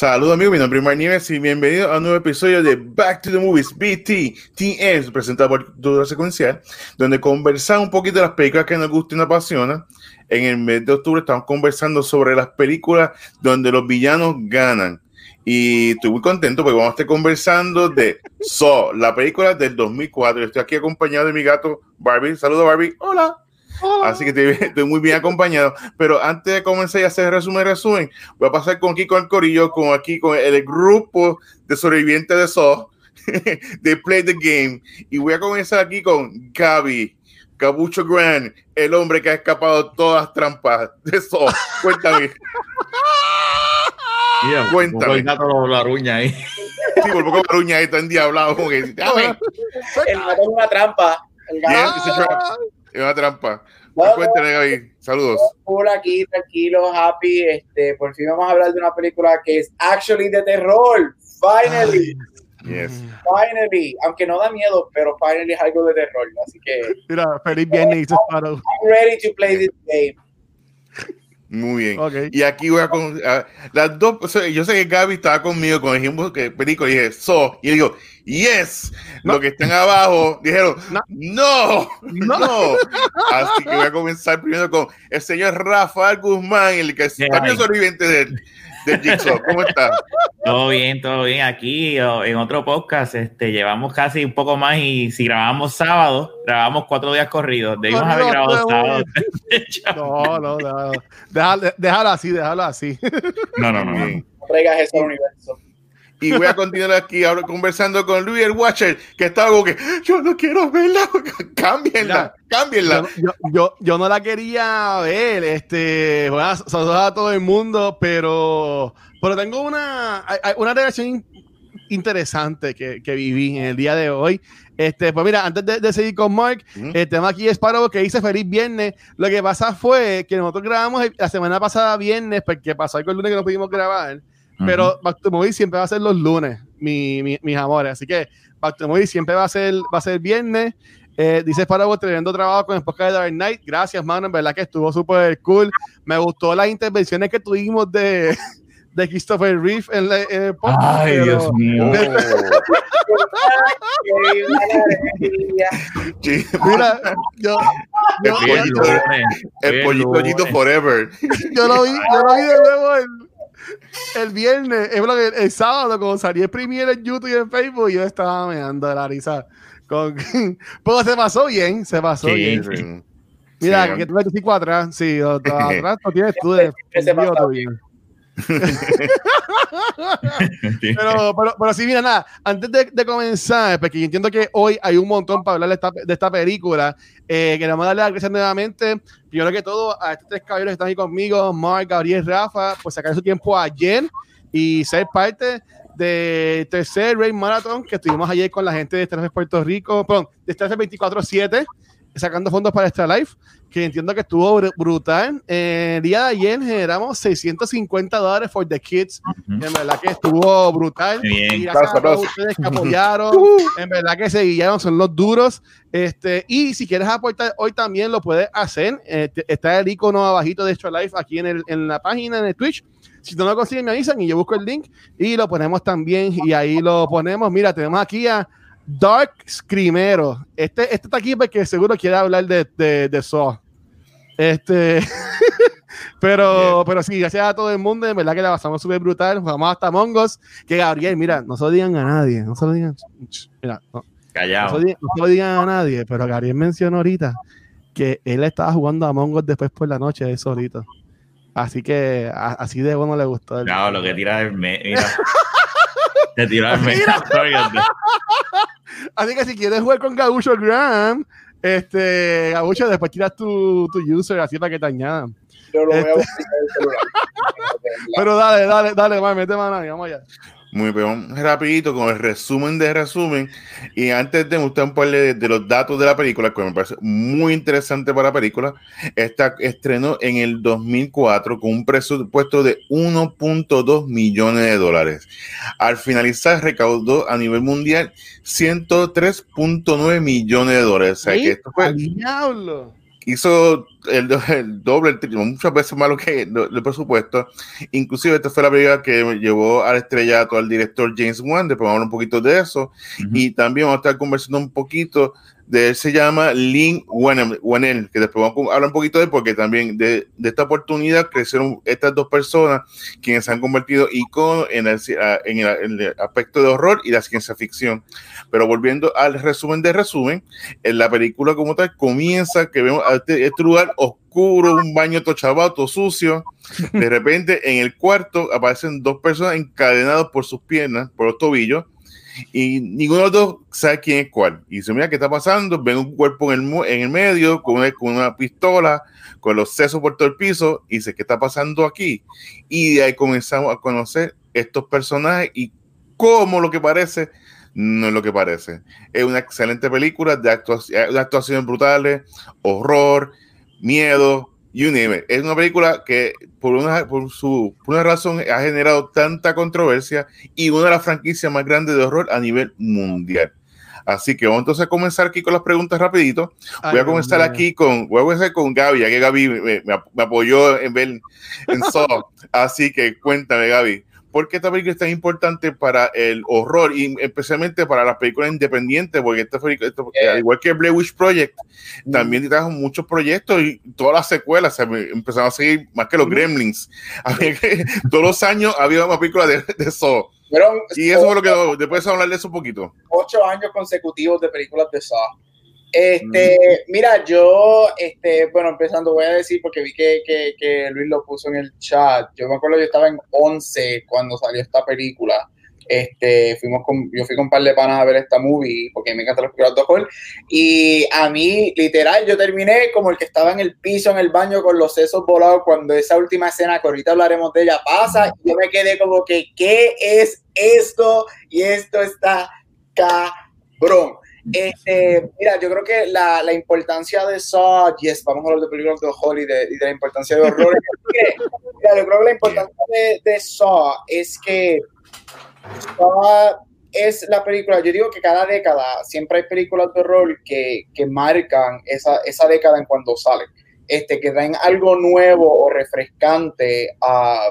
Saludos amigos, mi nombre es Mark Nieves y bienvenido a un nuevo episodio de Back to the Movies BTTS, presentado por Cultura Secuencial, donde conversamos un poquito de las películas que nos gustan y nos apasionan. En el mes de octubre estamos conversando sobre las películas donde los villanos ganan. Y estoy muy contento porque vamos a estar conversando de Saw, la película del 2004. Estoy aquí acompañado de mi gato Barbie. Saludos Barbie. Hola. Así que estoy, estoy, muy bien acompañado. Pero antes de comenzar a hacer resumen, resumen, voy a pasar con aquí con el corillo, con aquí con el grupo de sobrevivientes de Saw, de Play the Game. Y voy a comenzar aquí con Gaby, Cabucho Grand, el hombre que ha escapado de todas las trampas de Saw. Cuéntame. Yeah, Cuéntame. El gato la ruña ahí. Sí, por poco la ruña ahí está endiablado. Que, el gato es una trampa. El gato es una trampa. No, Cuéntame, Gaby. Saludos. Hola, aquí, tranquilo, happy. Este, por fin vamos a hablar de una película que es actually de terror. Finally. Yes. Finally, aunque no da miedo, pero finally es algo de terror. Así que. Mira, feliz viernes. I'm ready to play this game. Muy bien. Okay. Y aquí voy a, con, a, las dos. Yo sé que Gaby estaba conmigo con ejemplo que película y dije, so. Y digo, yes. No. Los que están abajo dijeron, no. No, no. no. Así que voy a comenzar primero con el señor Rafael Guzmán, el que yeah, también sobreviviente de él de Jigsaw. ¿Cómo estás? Todo bien, todo bien. Aquí en otro podcast, este, llevamos casi un poco más y si grabamos sábado, grabamos cuatro días corridos. Debimos haber grabado sábado. no, no, no. Déjalo, déjalo así, déjalo así. No, no, no. no. Traigas eso al universo. Y voy a continuar aquí ahora conversando con Luis el Watcher, que estaba como que yo no quiero verla, cámbienla, cámbienla. Yo, yo, yo, no la quería ver, este, bueno, saludos a todo el mundo, pero, pero tengo una, una relación interesante que, que, viví en el día de hoy. Este, pues mira, antes de, de seguir con Mark, ¿Mm? el tema aquí es para que dice feliz viernes. Lo que pasa fue que nosotros grabamos la semana pasada viernes, porque pasó algo el lunes que no pudimos grabar. Pero Back to Movie siempre va a ser los lunes, mi, mi, mis amores. Así que Back to Movie siempre va a ser, va a ser viernes. Eh, dice para vos, tremendo trabajo con el podcast de Dark Knight. Gracias, mano. En verdad que estuvo súper cool. Me gustó las intervenciones que tuvimos de, de Christopher Reeve en, la, en el podcast. Ay, pero, Dios mío. Mira, yo, yo, el pollito, el pollito forever. Yo lo vi, yo lo vi de nuevo el, viernes, es lo que el sábado, cuando salí el premier en YouTube y en Facebook, yo estaba meando de la risa. Con, pero se pasó bien, se pasó sí, bien. Sí. Mira, sí, que tú ves atrás, sí, atrás no tienes tú de bien. pero, pero, pero sí, mira, nada, antes de, de, comenzar, porque yo entiendo que hoy hay un montón para hablar de esta, de esta película, eh, queremos darle las gracias nuevamente, primero que todo, a estos tres caballeros que están ahí conmigo, Mark, Gabriel, Rafa, pues sacar su tiempo ayer y ser parte de tercer Rain Marathon que estuvimos ayer con la gente de Estrella Puerto Rico, perdón, de Estrella 24-7 sacando fondos para Extra Life, que entiendo que estuvo brutal. Eh, el día de ayer generamos 650 dólares for the kids. Uh -huh. En verdad que estuvo brutal. Bien. Y gracias a todos ustedes que apoyaron. en verdad que se guiaron, son los duros. Este, y si quieres aportar hoy también lo puedes hacer. Este, está el icono abajito de Extra Life aquí en, el, en la página, en el Twitch. Si no lo consiguen, me avisan y yo busco el link y lo ponemos también. Y ahí lo ponemos. Mira, tenemos aquí a Dark Screamero. Este, este está aquí porque seguro quiere hablar de, de, de Saw. Este. pero, pero sí, gracias a todo el mundo. En verdad que la pasamos súper brutal. Vamos hasta Mongos. Que Gabriel, mira, no se lo digan a nadie. No se lo digan. Mira, no. Callado. No se, lo digan, no se lo digan a nadie. Pero Gabriel mencionó ahorita que él estaba jugando a Mongos después por la noche, él solito. Así que a, así de bueno le gustó. No, lo que tira es. Me, mira. Te tiró el medio. Así que si quieres jugar con Gabucho Graham, este, Gabucho, después tiras tu, tu user así para que te añadan. Yo lo voy este... a buscar el celular. Pero dale, dale, dale, man, mete mano vamos allá. Muy bien, rapidito con el resumen de resumen. Y antes de mostrar un par de, los datos de la película, que me parece muy interesante para la película, esta estrenó en el 2004 con un presupuesto de 1.2 millones de dólares. Al finalizar, recaudó a nivel mundial 103.9 millones de dólares. O sea, que esto fue... ¡Diablo! Hizo el, doble, el triple, muchas veces más lo que el, presupuesto. Inclusive esta fue la película que llevó al estrellato al director James Wan, después vamos a hablar un poquito de eso. Y también vamos a estar conversando un poquito de él, se llama Lin Wanel, que después vamos a hablar un poquito de él, porque también de, de, esta oportunidad crecieron estas dos personas quienes se han convertido iconos en el, en, en el aspecto de horror y la ciencia ficción. Pero volviendo al resumen de resumen, en la película como tal comienza que vemos a este, este lugar oscuro, un baño todo sucio. De repente en el cuarto aparecen dos personas encadenadas por sus piernas, por los tobillos, y ninguno de los dos sabe quién es cuál. Y dice, mira, ¿qué está pasando? Ven un cuerpo en el, en el medio con una, con una pistola, con los sesos por todo el piso, y dice, ¿qué está pasando aquí? Y de ahí comenzamos a conocer estos personajes y cómo lo que parece no es lo que parece. Es una excelente película de, actuación, de actuaciones brutales, horror, miedo, you name it. Es una película que por una, por su, por una razón ha generado tanta controversia y una de las franquicias más grandes de horror a nivel mundial. Así que vamos entonces a comenzar aquí con las preguntas rapidito. Voy a comenzar aquí con, voy a comenzar con Gaby, ya que Gaby me, me, apoyó en ver en Saw. Así que cuéntame, Gaby, ¿Por qué esta película es tan importante para el horror y especialmente para las películas independientes? Porque esta película, al igual que Blair Witch Project, también trajo muchos proyectos y todas las secuelas se empezaron a seguir más que los Gremlins. todos los años había una película de, de Saw. y eso fue lo que después de hablar de eso un poquito. Ocho años consecutivos de películas de Saw. Este, mira, yo, este, bueno, empezando, voy a decir, porque vi que, que, que, Luis lo puso en el chat. Yo me acuerdo, yo estaba en 11 cuando salió esta película. Este, fuimos con, yo fui con un par de panas a ver esta movie, porque me encanta los películas de horror. Y a mí, literal, yo terminé como el que estaba en el piso, en el baño, con los sesos volados, cuando esa última escena, que ahorita hablaremos de ella, pasa. Y yo me quedé como que, ¿qué es esto? Y esto está cabrón. Este, mira, yo creo que la, la, importancia de Saw, yes, vamos a hablar de películas de horror y de, de la importancia de horror. mira, yo creo que la importancia de, de Saw es que Saw es la película, yo digo que cada década siempre hay películas de horror que, que marcan esa, esa década en cuando salen, este, que dan algo nuevo o refrescante a,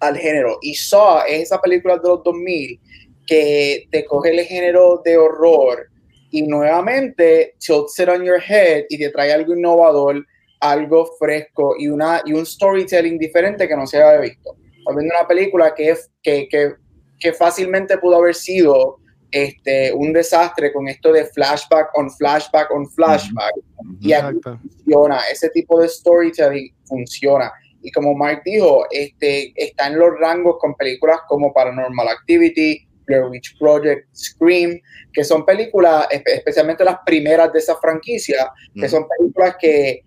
al género. Y Saw es esa película de los 2000 que te coge el género de horror y nuevamente tilts it on your head y te trae algo innovador, algo fresco y, una, y un storytelling diferente que no se había visto. Viendo una película que, que, que, que fácilmente pudo haber sido este, un desastre con esto de flashback on flashback on flashback. Y aquí funciona, ese tipo de storytelling funciona. Y como Mark dijo, este, está en los rangos con películas como Paranormal Activity, Blair Witch Project, Scream, que son películas, especialmente las primeras de esa franquicia, que son películas que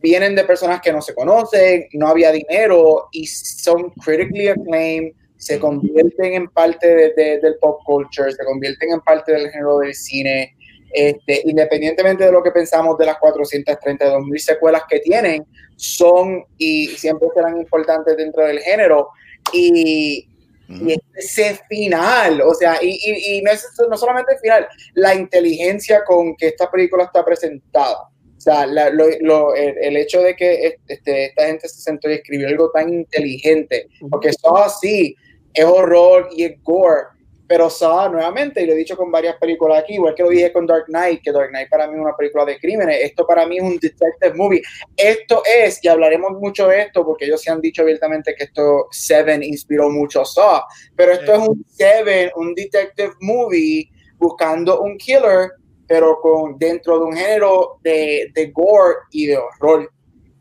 vienen de personas que no se conocen, no había dinero y son critically acclaimed, se convierten en parte de, del pop culture, se convierten en parte del género del cine. Este, independientemente de lo que pensamos de las 432 mil secuelas que tienen, son y siempre serán importantes dentro del género. Y, y ese final, o sea, y, y, no, es, no solamente el final, la inteligencia con que esta película está presentada. O sea, lo, lo, el, hecho de que este, esta gente se sentó y escribió algo tan inteligente, porque eso así es horror y es gore, pero Saw, nuevamente, y lo he dicho con varias películas aquí, igual que lo dije con Dark Knight, que Dark Knight para mí es una película de crímenes, esto para mí es un detective movie. Esto es, y hablaremos mucho de esto, porque ellos se han dicho abiertamente que esto Seven inspiró mucho a Saw, pero esto es un Seven, un detective movie buscando un killer, pero con dentro de un género de, de gore y de horror.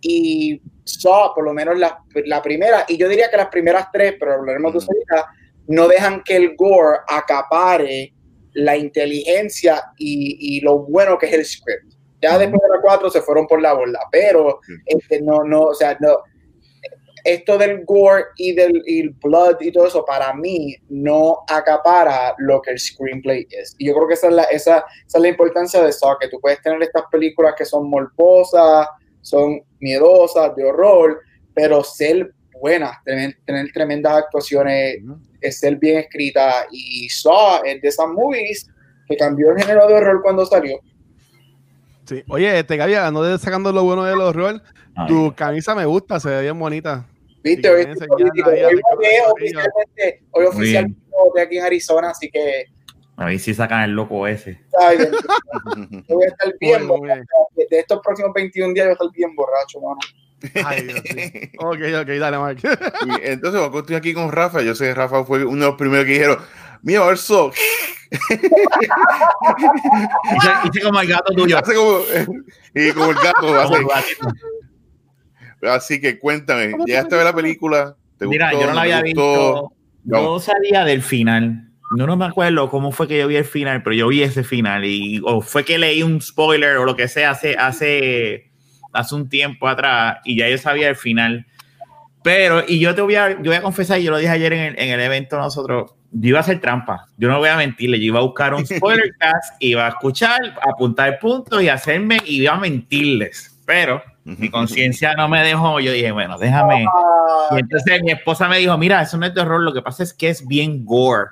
Y Saw, por lo menos la, la primera, y yo diría que las primeras tres, pero hablaremos de eso ahorita, no dejan que el gore acapare la inteligencia y, y lo bueno que es el script. Ya después de la 4 se fueron por la bola, pero este, no, no, o sea, no, esto del gore y del y el blood y todo eso, para mí, no acapara lo que el screenplay es. Y yo creo que esa es la, esa, esa es la importancia de Saw, que tú puedes tener estas películas que son morbosas, son miedosas, de horror, pero ser buenas, tener, tener tremendas actuaciones, es ser bien escrita. Y Saw es de esas movies que cambió el género de horror cuando salió. Sí. Oye, este Gaby, no de sacando lo bueno del horror, tu camisa me gusta, se ve bien bonita. Viste, hoy, oficialmente, hoy oficialmente de aquí en Arizona, así que. A ver si sacan el loco ese. Ay, voy a estar bien. De estos próximos 21 días voy a estar bien borracho, mano. Ay, Dios, sí. Ok, ok, dale, Mark. Entonces, cuando estoy aquí con Rafa, yo sé que Rafa fue uno de los primeros que dijeron, mira, eso. Hice como el gato tuyo. Hace como, y como el gato. Hace. Así que cuéntame, ¿llegaste a ver la película? ¿Te Mira, gustó, yo no la había visto. No. Yo sabía del final. No, no me acuerdo cómo fue que yo vi el final, pero yo vi ese final. Y, o fue que leí un spoiler o lo que sea hace, hace, hace un tiempo atrás y ya yo sabía el final. Pero, y yo te voy a, yo voy a confesar, yo lo dije ayer en el, en el evento nosotros, yo iba a hacer trampa. Yo no voy a mentirle, yo iba a buscar un spoiler cast, iba a escuchar, apuntar puntos y hacerme, y iba a mentirles. Pero mi conciencia no me dejó. Yo dije, bueno, déjame. Y entonces mi esposa me dijo, mira, eso no es de horror, lo que pasa es que es bien gore.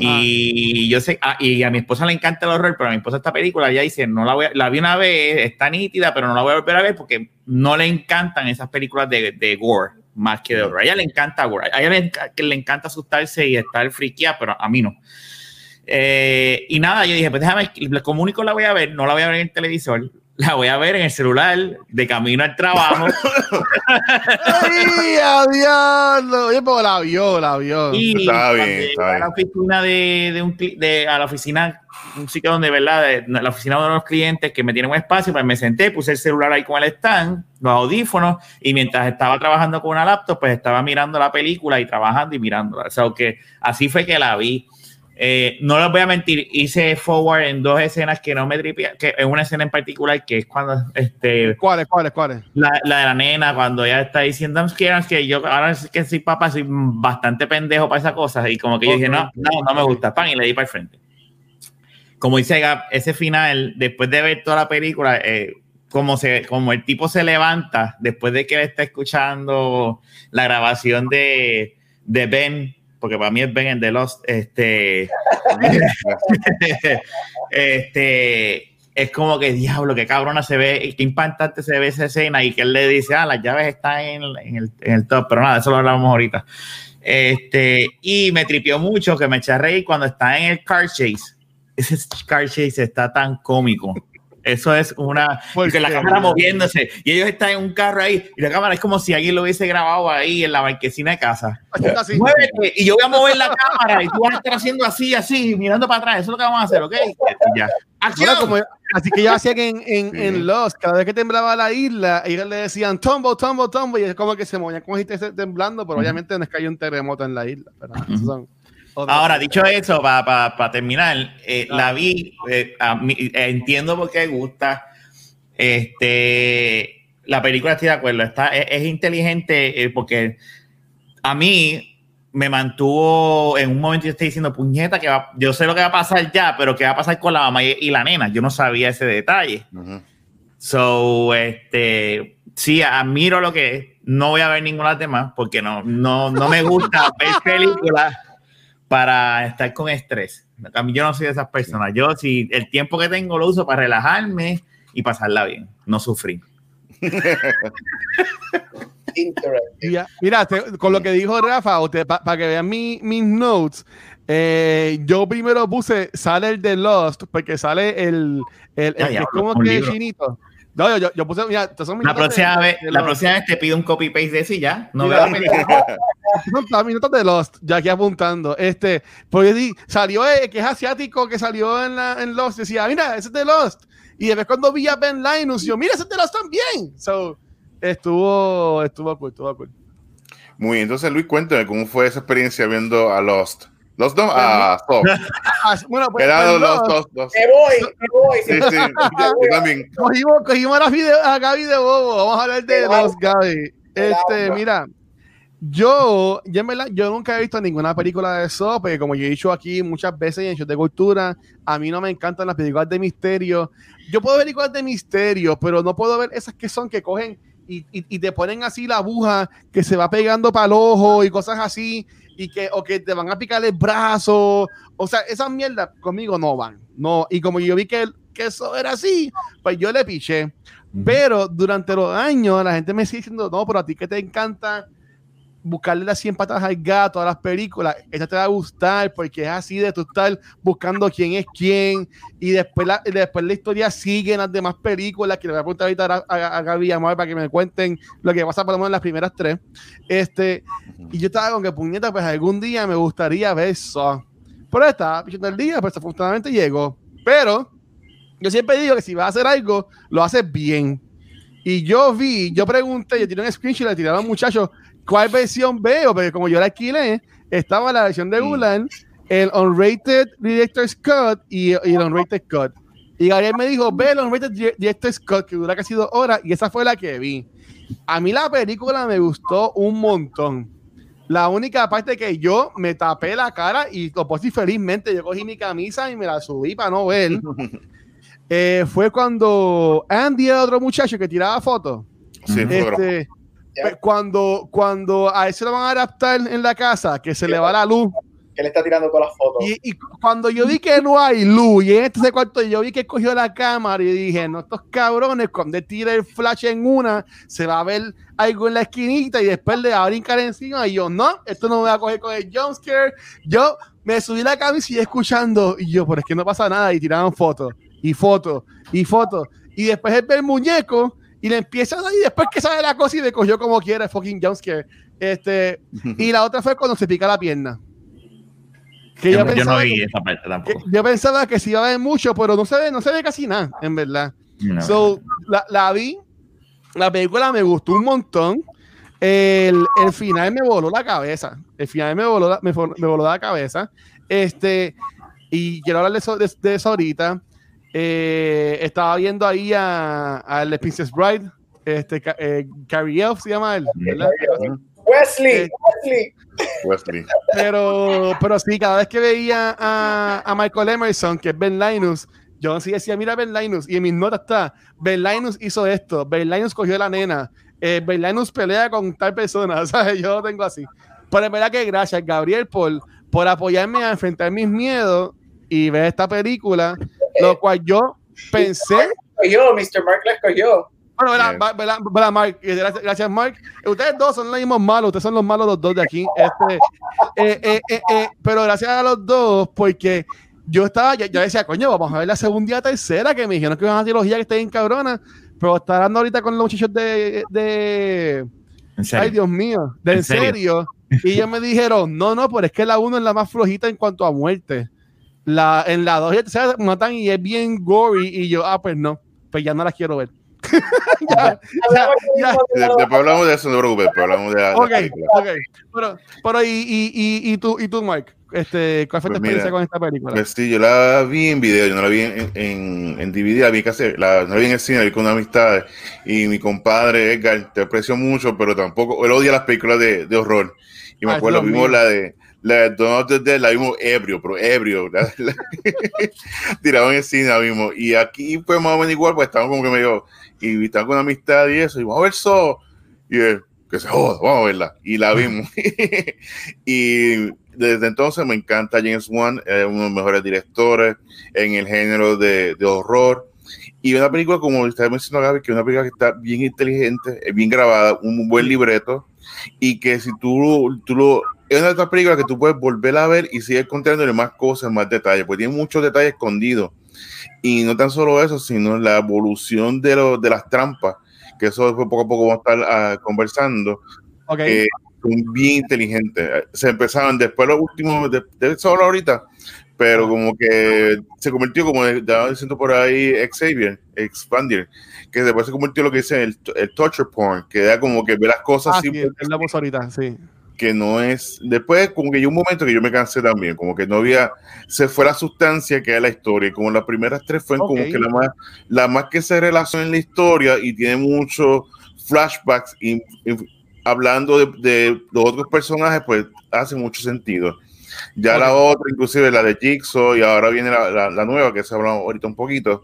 Y yo sé, ah, y a mi esposa le encanta el horror, pero a mi esposa esta película ya dice, no la voy a, la vi una vez, está nítida, pero no la voy a volver a ver porque no le encantan esas películas de, de gore más que de horror. A ella le encanta gore, a ella le, le encanta asustarse y estar friqueada, pero a mí no. Eh, y nada, yo dije, pues déjame, como único la voy a ver, no la voy a ver en el televisor, la voy a ver en el celular de camino al trabajo. ¡Ay, adiós! Oye, pues la vio, la vio. Y está bien, está bien. a la oficina de, de, un de a la oficina, un sitio donde, ¿verdad? De, la oficina de unos clientes que me tienen un espacio, pues me senté, puse el celular ahí con el stand, los audífonos, y mientras estaba trabajando con una laptop, pues estaba mirando la película y trabajando y mirándola. O sea, que así fue que la vi. Eh, no les voy a mentir, hice forward en dos escenas que no me tripía, que es una escena en particular que es cuando este ¿Cuáles, cuáles, cuáles? La, la, de la nena, cuando ella está diciendo que yo ahora que soy papá, soy bastante pendejo para esas cosas. Y como que yo dije, no, no, no me gusta, pan, y le di para el frente. Como dice ese final, después de ver toda la película, eh, como, se, como el tipo se levanta después de que él está escuchando la grabación de, de Ben porque para mí es Ben en The Lost, este, este, es como que diablo, qué cabrona se ve, qué impactante se ve esa escena y que él le dice, ah, las llaves están en, en, el, en el, top, pero nada, eso lo hablamos ahorita. Este, y me tripió mucho que me eché a reír cuando está en el car chase. Ese car chase está tan cómico. Eso es una. Porque la cámara moviéndose y ellos están en un carro ahí y la cámara es como si alguien lo hubiese grabado ahí en la marquesina de casa. Muévete y yo voy a mover la cámara y tú vas a estar haciendo así, así, mirando para atrás. Eso es lo que vamos a hacer, ¿ok? Ya. Bueno, como, así que yo hacía que en, en, en, Lost, cada vez que temblaba la isla, ellos le decían tombo, tombo, tombo, y es como que se movían como si esté temblando, pero obviamente no es que hay un terremoto en la isla. Pero, uh -huh. son, Ahora, dicho eso, para pa, pa terminar, eh, ah. la vi, eh, mí, eh, entiendo por qué gusta. Este, la película estoy de acuerdo, está, es, es inteligente porque a mí me mantuvo en un momento yo estoy diciendo, puñeta, que va, yo sé lo que va a pasar ya, pero qué va a pasar con la mamá y, y la nena. Yo no sabía ese detalle. Uh -huh. So, este, sí, admiro lo que es. No voy a ver ninguna de las demás porque no, no, no me gusta ver películas para estar con estrés. A mí yo no soy de esas personas. Yo si el tiempo que tengo lo uso para relajarme y pasarla bien, no sufrir. Mira, mira te, con lo que dijo Rafa, para pa que vean mi, mis notes, eh, yo primero puse, sale el de Lost, porque sale el, el, el, el es como que es chinito. No, yo, yo, yo, puse, mira, son la próxima, de, vez, de la próxima vez te pido un copy paste de ese y ya. No mira, son minutos de Lost, ya aquí apuntando. Este, porque di, salió eh, que es asiático, que salió en, la, en Lost, decía, mira, ese es de Lost. Y después cuando vi a Ben Linus, yo, mira, ese es de Lost también. So, estuvo, estuvo cool, estuvo cool. Muy bien, entonces Luis, cuéntame cómo fue esa experiencia viendo a Lost. Los dos, ah, stop. bueno, pues, Quedado los dos, dos. Me voy, me voy. Sí, sí, yo también. Cogimos, cogimos a, la video, a Gaby de Bobo. Vamos a hablar de los Gaby. Este, mira, Yo, yo, yo nunca he visto ninguna película de eso, porque como yo he dicho aquí muchas veces en shows de cultura, a mí no me encantan las películas de misterio. Yo puedo ver películas de misterio, pero no puedo ver esas que son que cogen y, y, te ponen así la aguja que se va pegando para el ojo y cosas así, y que, o que te van a picar el brazo. O sea, esas mierdas conmigo no van. No, y como yo vi que, que eso era así, pues yo le piché. Pero durante los años la gente me sigue diciendo, no, pero a ti que te encanta buscarle las 100 patas al gato a las películas, esta te va a gustar porque es así de tú estar buscando quién es quién y después la, después la historia sigue en las demás películas que le voy a preguntar ahorita a, a, Gaby y a para que me cuenten lo que pasa por lo menos en las primeras tres. Este, y yo estaba con que puñeta, pues algún día me gustaría ver eso. Pero estaba pichando el día, pues afortunadamente llegó. Pero yo siempre digo que si vas a hacer algo, lo haces bien. Y yo vi, yo pregunté, yo tiré un screenshot, le tiraron muchachos, ¿cuál versión veo? Porque como yo la alquilé, estaba la versión de Gulan, el Unrated Director's Cut y, el Unrated Cut. Y Gabriel me dijo, ve el Unrated Director's Cut, que dura casi dos horas, y esa fue la que vi. A mí la película me gustó un montón. La única parte que yo me tapé la cara y lo puse felizmente, yo cogí mi camisa y me la subí para no ver. Eh, fue cuando Andy era otro muchacho que tiraba fotos. Sí, este, pues, cuando, cuando a ese lo van a adaptar en la casa, que se le va la luz. Que le está tirando todas las fotos. Y, cuando yo vi que no hay luz, y en este cuarto yo vi que cogió la cámara y dije, no, estos cabrones, cuando tira el flash en una, se va a ver algo en la esquinita y después le va a brincar encima. Y yo, no, esto no me va a coger con el jumpscare. Yo me subí la camisa y escuchando. Y yo, pero es que no pasa nada. Y tiraban fotos, y fotos, y fotos. Y después el muñeco y le empieza a y después que sale la cosa y le cogió como quiera, fucking jumpscare. Este, y la otra fue cuando se pica la pierna. Que yo, no vi esa parte tampoco. yo pensaba que sí iba a ver mucho, pero no se ve, no se ve casi nada, en verdad. So, la, la, vi, la película me gustó un montón. El, el, final me voló la cabeza. El final me voló, me, me voló la cabeza. Este, y quiero hablar de eso, de eso ahorita. Eh, estaba viendo ahí a, a The Princess Bride, este, eh, Carrie Elf se llama él, Wesley, eh, Wesley. Wesley. Pero, pero sí, cada vez que veía a, a Michael Emerson, que es Ben Linus, yo sí decía, mira Ben Linus, y en mis notas está, Ben Linus hizo esto, Ben Linus cogió a la nena, eh, Ben Linus pelea con tal persona, ¿sabes? Yo lo tengo así. Pero en verdad que gracias, Gabriel, por, por apoyarme a enfrentar mis miedos y ver esta película lo cual yo pensé. Yo, Mr. Mark la escogió. Bueno, Mark, gracias, Mark. Ustedes dos son los mismos malos, ustedes son los malos los dos de aquí. Este, eh, eh, eh, pero gracias a los dos, porque yo estaba, yo, decía, coño, vamos a ver la segunda y tercera, que me dijeron que iban a trilogía que estén cabrona, pero está dando ahorita con los muchachos de, de Ay, Dios mío, de en, serio? Y ellos me dijeron, no, no, pero es que la uno es la más flojita en cuanto a muerte. La, en la 2 se matan y es bien gory. Y yo, ah, pues no, pues ya no las quiero ver. ya, ya, Después hablamos de eso, no preocupes, pero hablamos de. Ok, ok. Pero, pero y, y, y, y, tú, y tú, Mike, este, ¿cuál fue tu pues experiencia con esta película? Pues sí, yo la vi en video, yo no la vi en, en, en DVD, la vi casi, la, no la vi en el cine, la vi con una amistad. Y mi compadre Edgar, te aprecio mucho, pero tampoco, él odia las películas de, de horror. Y me acuerdo, vimos la de la de la vimos ebrio, pero ebrio. Tirado en el cine la vimos. Y aquí fue más o menos igual, pues estamos como que medio. Y estamos con amistad y eso. Y vamos a ver eso. Y que se joda, vamos a verla. Y la vimos. y desde entonces me encanta James Wan, es uno de los mejores directores en el género de, de horror. Y una película, como usted mencionó, Gaby, que es una película que está bien inteligente, bien grabada, un buen libreto, y que si tú, tú lo es una de estas películas que tú puedes volver a ver y seguir contándole más cosas, más detalles, porque tiene muchos detalles escondidos. Y no tan solo eso, sino la evolución de, lo, de las trampas, que eso poco a poco vamos a estar ah, conversando. Okay. son bien inteligentes. Se empezaron después los últimos, de, de solo ahorita, pero como que se convirtió como estaba diciendo por ahí Xavier, Expandier, que después se convirtió en lo que dice el, el torture porn, que da como que ve las cosas ah, sí, la voz ahorita, sí que no es. Después, como que yo un momento que yo me cansé también, como que no había. Se fue la sustancia que es la historia, y como las primeras tres fueron como que la más, la más que se relaciona en la historia y tiene muchos flashbacks hablando de, los otros personajes, pues hace mucho sentido. Ya la otra, inclusive la de Jigsaw, y ahora viene la, la, nueva, que se habla ahorita un poquito,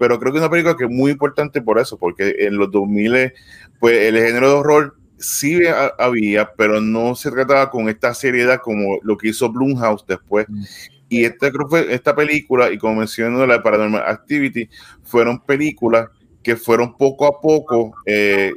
pero creo que es una película que es muy importante por eso, porque en los 2000, pues el género de horror sí había, pero no se trataba con esta seriedad como lo que hizo Blumhouse después. Mm. Y esta, esta película, y como mencioné la Paranormal Activity, fueron películas que fueron poco a poco eh,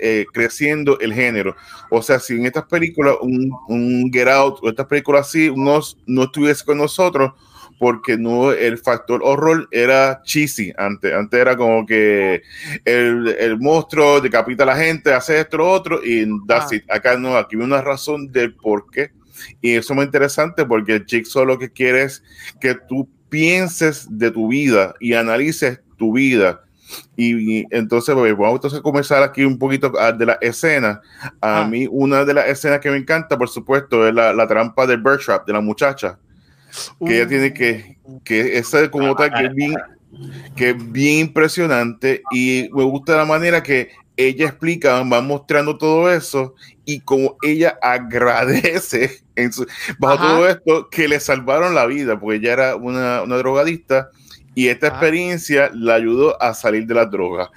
eh, creciendo el género. O sea, si en estas películas, un, un Get Out o estas películas así, unos, no estuviese con nosotros, porque no el factor horror era cheesy antes. Antes era como que el, el monstruo decapita a la gente, hace esto, lo otro, y that's ah. Acá no, aquí hay una razón del por qué. Y eso es muy interesante porque el Jigsaw lo que quiere es que tú pienses de tu vida y analices tu vida y, entonces, pues, vamos entonces a comenzar aquí un poquito de la escena. A ah. mí, una de las escenas que me encanta, por supuesto, es la, la trampa del bird trap de la muchacha. Que ella tiene que, que esa como tal, que es bien, que bien impresionante. Y me gusta la manera que ella explica, va mostrando todo eso y como ella agradece en su, bajo todo esto que le salvaron la vida, porque ella era una, una drogadista y esta experiencia la ayudó a salir de la droga.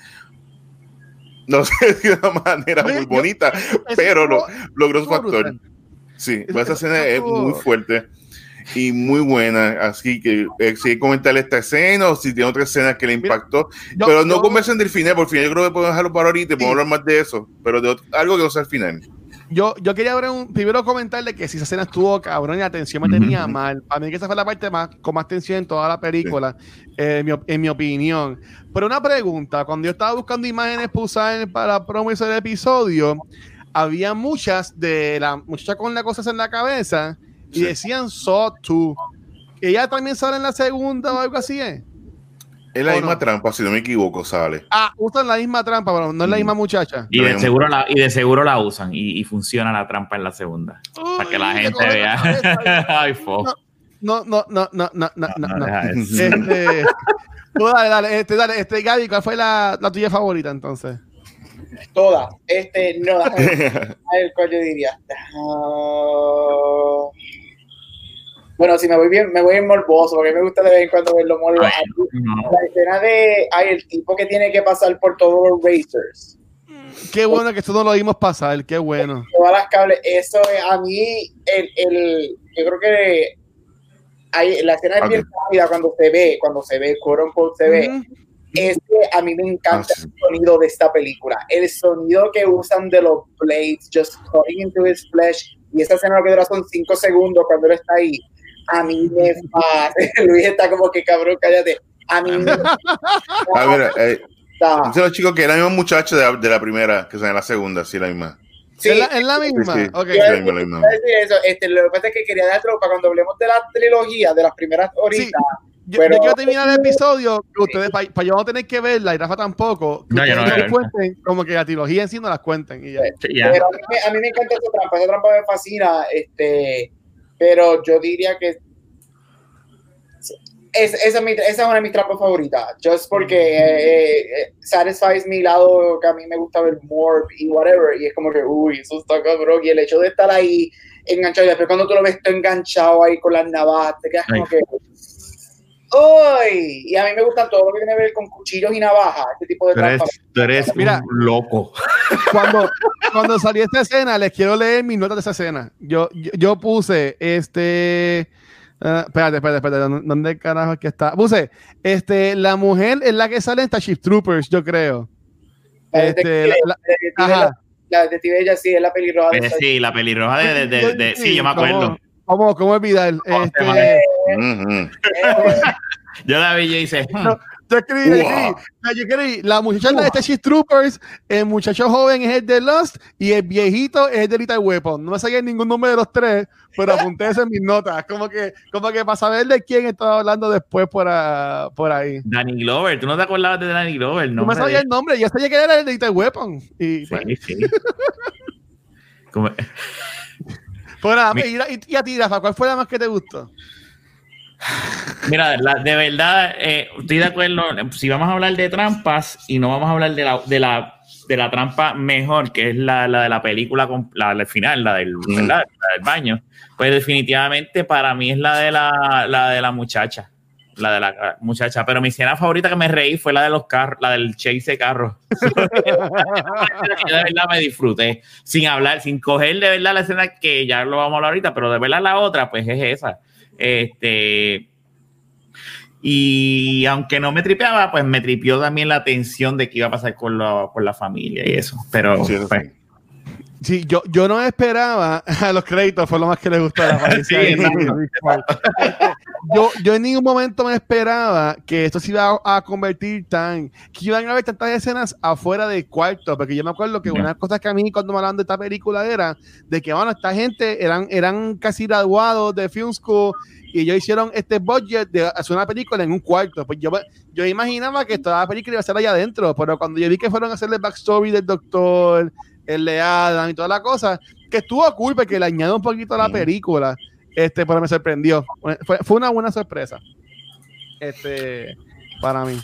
No sé de una manera muy bonita, pero lo, logró su factor. Sí, esa escena es muy fuerte y muy buena. Así que eh, si comentarle esta escena o si tiene otra escena que le impactó, pero no conversen del final, por fin yo creo que podemos dejarlo para ahorita y podemos hablar más de eso, pero de algo que no sea el final yo, yo quería ver un, primero comentarle que si esa escena estuvo cabrón y la atención me tenía mal. Para mí que esa fue la parte más con más tensión en toda la película, eh, en, mi, opinión. Pero una pregunta, cuando yo estaba buscando imágenes para para promo del episodio, había muchas de la muchacha con las cosas en la cabeza y decían So 2. ¿Ella también sale en la segunda o algo así? ¿eh? Es la misma trampa, si no me equivoco, sale. Ah, usan la misma trampa, pero no es la misma muchacha. Y de, seguro la, y de seguro la usan y, funciona la trampa en la segunda. para que la gente vea. Ay, No, no, no, no, no, no, no. no. Este, dale, dale, este, dale, este, Gaby, ¿cuál fue la, la tuya favorita entonces? Todas. Este, no, a ver cuál yo diría. Uh, bueno, si me voy bien, me voy en morboso, porque me gusta de vez en cuando verlo morboso. La escena de, ay, el tipo que tiene que pasar por todos los racers. Qué bueno que esto no lo vimos pasar, qué bueno. Todas las cables, eso a mí, el, el, yo creo que hay, la escena es bien rápida cuando se ve, cuando se ve, quote se ve. Es que a mí me encanta ah, el sonido de esta película. El sonido que usan de los blades, just cutting into his flesh. Y esa escena lo que dura son cinco segundos cuando él está ahí a mí me pasa. Luis está como que cabrón, cállate. A mí me A ver, eh, dice los chicos que es la misma muchacha de la, de la primera, que son en la segunda, sí, la misma. Sí, ¿Es, la, es la misma. Sí, sí. Okay. la misma, la misma. Eso. Este, lo que pasa es que quería dar tropa cuando hablemos de la trilogía, de las primeras horitas. Sí. Yo, pero, yo quiero terminar el episodio, ustedes, para pa yo no tener que verla y Rafa tampoco, no, yo no, no cuenten, como que la trilogía en sí no las cuenten. Y ya. Pero a mí, a mí, me encanta esa trampa, esa trampa me fascina, este, pero yo diría que es, esa, es mi, esa, es una de mis trampas favoritas, just porque eh, eh, satisfies mi lado que a mí me gusta ver Morb y whatever, y es como que, uy, eso está cabrón, y el hecho de estar ahí enganchado, y después cuando tú lo ves enganchado ahí con las navajas, te quedas como que, uy, y a mí me gustan todo lo que tiene que ver con cuchillos y navajas, este tipo de trampas. Tú eres, Mira, loco. Cuando, cuando salió esta escena, les quiero leer mis notas de esa escena. Yo, yo, yo puse, este Uh, espérate, espérate, espérate. ¿Dónde carajo es que está? Puse, este, la mujer es la que sale en Starship Troopers, yo creo. La este, la, la, ajá. la detective ella sí, es la pelirroja. De eh, sí, la pelirroja de, de, de, sí, yo me acuerdo. ¿Cómo, cómo olvidar? Este, yo la vi y hice. No, yo escribí, wow. yo escribí, la muchacha wow. de Starship Troopers, el muchacho joven es el de Lost y el viejito es el de Little Weapon. No me salía ningún nombre de los tres, pero apunté eso en mis notas. Como que, como que para saber de quién estaba hablando después por, a, por ahí. Danny Glover, tú no te acordabas de Danny Glover, ¿no? No me sabía el nombre, yo sabía que era el de Little Weapon. Y, sí, bueno. sí. Como... Pues Mi... y, a ti, Rafa, ¿cuál fue la más que te gustó? Mira, la, de verdad, eh, estoy de acuerdo. Si vamos a hablar de trampas y no vamos a hablar de la, de la de la trampa mejor, que es la, la de la película, la del final, la del, la del baño, pues definitivamente para mí es la de la, la de la muchacha la de la muchacha, pero mi escena favorita que me reí fue la de los carros, la del chase de carro. de verdad me disfruté, sin hablar, sin coger de verdad la escena que ya lo vamos a hablar ahorita, pero de verdad la otra, pues es esa. Este, y aunque no me tripeaba, pues me tripió también la tensión de qué iba a pasar con, con la familia y eso. Pero pues, Sí, yo, yo no esperaba a los créditos, fue lo más que le gustó a la sí, yo, yo en ningún momento me esperaba que esto se iba a, convertir tan. que iban a haber tantas escenas afuera del cuarto, porque yo me acuerdo que una de las cosas que a mí cuando me hablaban de esta película era de que, bueno, esta gente eran, eran casi graduados de Film School y ellos hicieron este budget de hacer una película en un cuarto. Pues yo, yo imaginaba que toda la película iba a ser allá adentro, pero cuando yo vi que fueron a hacerle backstory del doctor el de Adam y toda la cosa, que estuvo cool porque le añadió un poquito a la película, este, pero me sorprendió. Fue, fue una buena sorpresa. Este, para mí.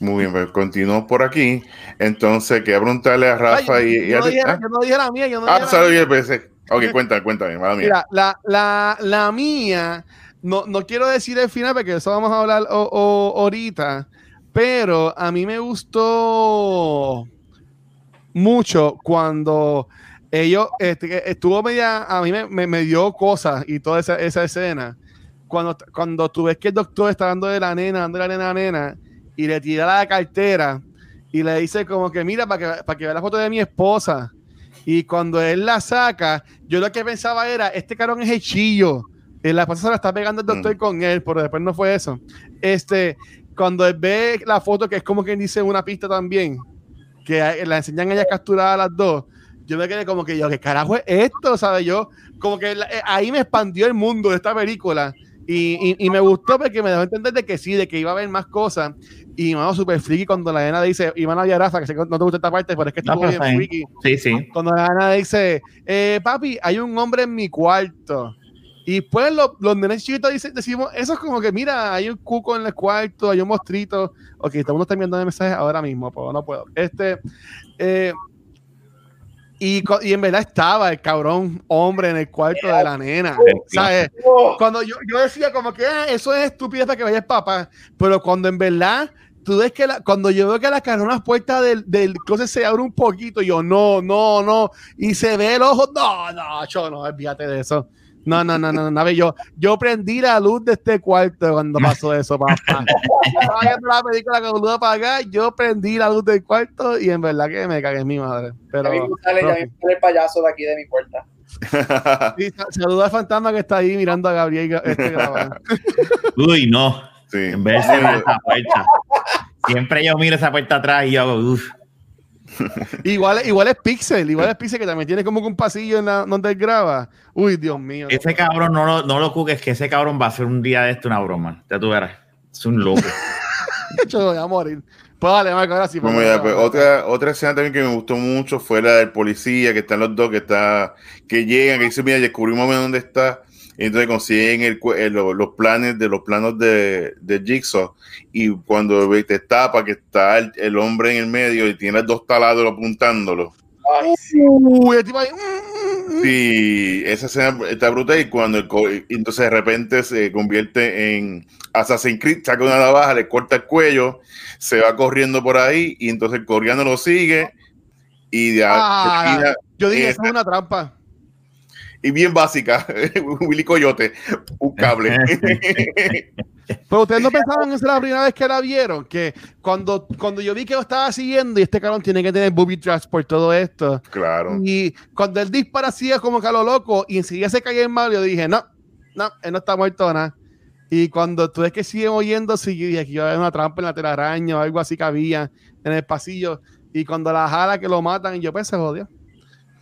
Muy bien, pues continuamos por aquí. Entonces, quería preguntarle a Rafa y, yo, no dije, ¿ah? yo, no dije, la mía. Yo no ah, dije la Ok, cuéntame, cuéntame, mala mía. Mira, la, la, la mía, no, no quiero decir el final porque eso vamos a hablar ahorita, pero a mí me gustó mucho cuando ellos este, estuvo media, a mí me, me, dio cosas y toda esa, esa, escena. Cuando, cuando tú ves que el doctor está dando de la nena, dando de la nena a la nena, y le tira la cartera y le dice como que mira para que, para que vea la foto de mi esposa. Y cuando él la saca, yo lo que pensaba era, este carón es hechillo. Y la esposa se la está pegando el doctor mm. con él, pero después no fue eso. Este, cuando él ve la foto, que es como quien dice una pista también, que la enseñan a ella capturada a las dos, yo me quedé como que yo, ¿qué carajo es esto? ¿Sabes? Yo, como que eh, ahí me expandió el mundo de esta película. Y, y, me gustó porque me dejó entender de que sí, de que iba a haber más cosas. Y mano, súper friki cuando la nena dice, Iván a Rafa, que sé que no te gusta esta parte, pero es que está muy bien friki. Sí, sí. Cuando la nena dice, eh, papi, hay un hombre en mi cuarto. Y pues los, los nenes chiquitos dicen, decimos, eso es como que, mira, hay un cuco en el cuarto, hay un mostrito. Ok, estamos terminando de mensajes ahora mismo, pero no puedo. Este, eh, y, y, en verdad estaba el cabrón hombre en el cuarto de la nena. ¿sabes? Cuando yo, yo decía como que ah, eso es estupidez para que vaya el papá, pero cuando en verdad tú ves que la, cuando yo veo que la las puertas del, del closet se abre un poquito, yo no, no, no, y se ve el ojo, no, no, yo no, olvídate de eso. No, no, no, no, no, yo, yo prendí la luz de este cuarto cuando pasó eso, papá. Estaba viendo la película con luz apagada, yo prendí la luz del cuarto y en verdad que me cagué en mi madre. Pero, a mí me sale, ya el payaso de aquí de mi puerta. Sí, saluda al fantasma que está ahí mirando a Gabriel este Uy, no. Sí. En vez de esa puerta. Siempre yo miro esa puerta atrás y yo hago, uff igual, igual es Pixel, igual es Pixel que también tiene como un pasillo en la, donde él graba. Uy, Dios mío. Ese cabrón no lo, no lo cuques, que ese cabrón va a ser un día de esto una broma. Ya tú verás. Es un loco. Yo voy a morir. Pues dale, Marco, ahora sí. Pues pues, otra, otra escena también que me gustó mucho fue la del policía, que están los dos, que está, que llegan, que dice, mira, descubrimos dónde está y entonces consiguen el, los planes de los planos de, de Jigsaw y cuando te tapa que está el, hombre en el medio y tiene dos taladros apuntándolo. Ay, sí. Mm, mm, mm. sí, esa escena está brutal y cuando entonces de repente se convierte en Assassin's Creed, saca una navaja, le corta el cuello, se va corriendo por ahí y entonces el coreano lo sigue y de ah, yo dije, eso es una trampa y bien básica, Willy Coyote, un cable. Pero ustedes no pensaban esa la primera vez que la vieron, que cuando, cuando yo vi que lo estaba siguiendo y este cabrón tiene que tener booby traps por todo esto. Claro. Y cuando él dispara así como que a lo loco y enseguida se cae en mal, yo dije, no, no, él no está muerto nada. Y cuando tú ves que siguen oyendo, sigue aquí va a haber una trampa en la telaraña o algo así que había en el pasillo. Y cuando la jala que lo matan, y yo pensé, jodió.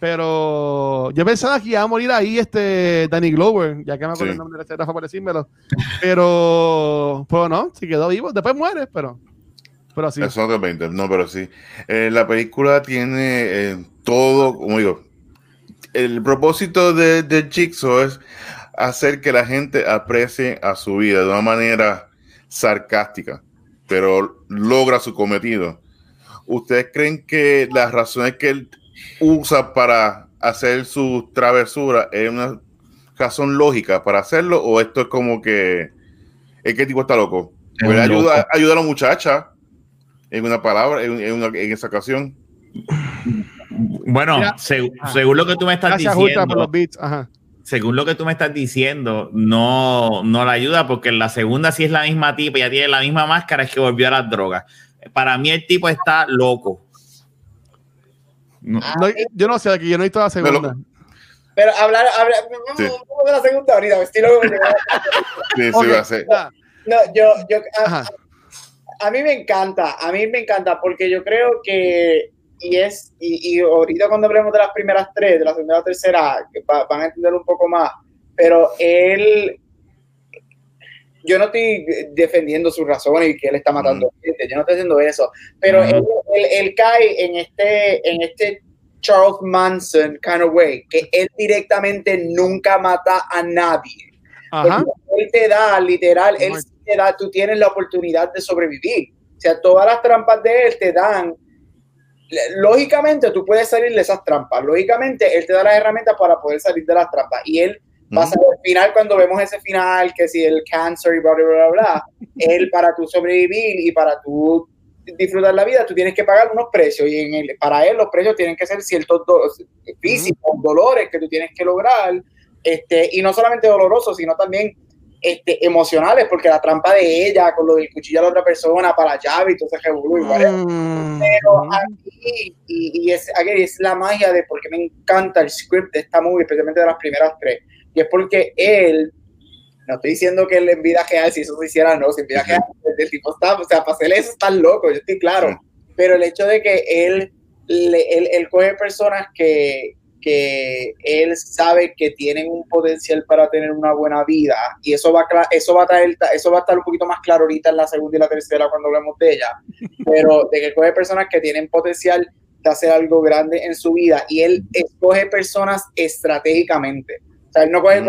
Pero yo pensaba que iba a morir ahí este Danny Glover, ya que me acuerdo el nombre de este Rafa por decírmelo. Pero, pero no, se quedó vivo. Después muere, pero, pero sí. Eso no, no, pero sí. Eh, la película tiene eh, todo, como digo, el propósito de, de Jigsaw es hacer que la gente aprecie a su vida de una manera sarcástica, pero logra su cometido ¿ustedes creen que las razones que él usa para hacer su travesura es una razón lógica para hacerlo o esto es como que es que el tipo está loco? Puede ayudar, ayuda a la muchacha en una palabra, en, en, esa ocasión. Bueno, según lo que tú me estás diciendo, según lo que tú me estás diciendo, no, no la ayuda porque la segunda sí es la misma tipa, ya tiene la misma máscara, es que volvió a las drogas. Para mí el tipo está loco. Yo no sé, aquí yo no he visto la segunda. Pero hablar, hablar sí. de la segunda ahorita, estilo. sí, sí, va a ser. No, yo, yo a, mí me encanta, a mí me encanta porque yo creo que, y es, y, y ahorita cuando hablemos de las primeras tres, de la segunda y la tercera, que van a entender un poco más, pero él, yo no estoy defendiendo sus razones y que él está matando mm. gente, yo no estoy haciendo eso, pero él, él, cae en este, en este Charles Manson kind of way, que él directamente nunca mata a nadie. Él te da, literal, él te da, tú tienes la oportunidad de sobrevivir. O sea, todas las trampas de él te dan. Lógicamente, tú puedes salir de esas trampas. Lógicamente, él te da las herramientas para poder salir de las trampas. Y él pasa al final, cuando vemos ese final, que si el cáncer y bla, bla, bla, bla, él para tú sobrevivir y para tú disfrutar la vida, tú tienes que pagar unos precios. Y en el, para él, los precios tienen que ser ciertos físicos, dolores que tú tienes que lograr. Este, y no solamente dolorosos, sino también este, emocionales, porque la trampa de ella con lo del cuchillo a la otra persona para la llave y todo ese revolú igual. Mm. Pero aquí, y, es, es la magia de porque me encanta el script de esta movie, especialmente de las primeras tres, y es porque él, no estoy diciendo que él en vida real, si eso se hiciera, no, si en vida real, el tipo está, o sea, para hacer eso está loco, yo estoy claro, pero el hecho de que él, él, él coge personas que, que él sabe que tienen un potencial para tener una buena vida y eso va a, eso va a traer, eso va a estar un poquito más claro ahorita en la segunda y la tercera cuando hablemos de ella, pero de que coge personas que tienen potencial de hacer algo grande en su vida y él escoge personas estratégicamente. Sea, él no coge,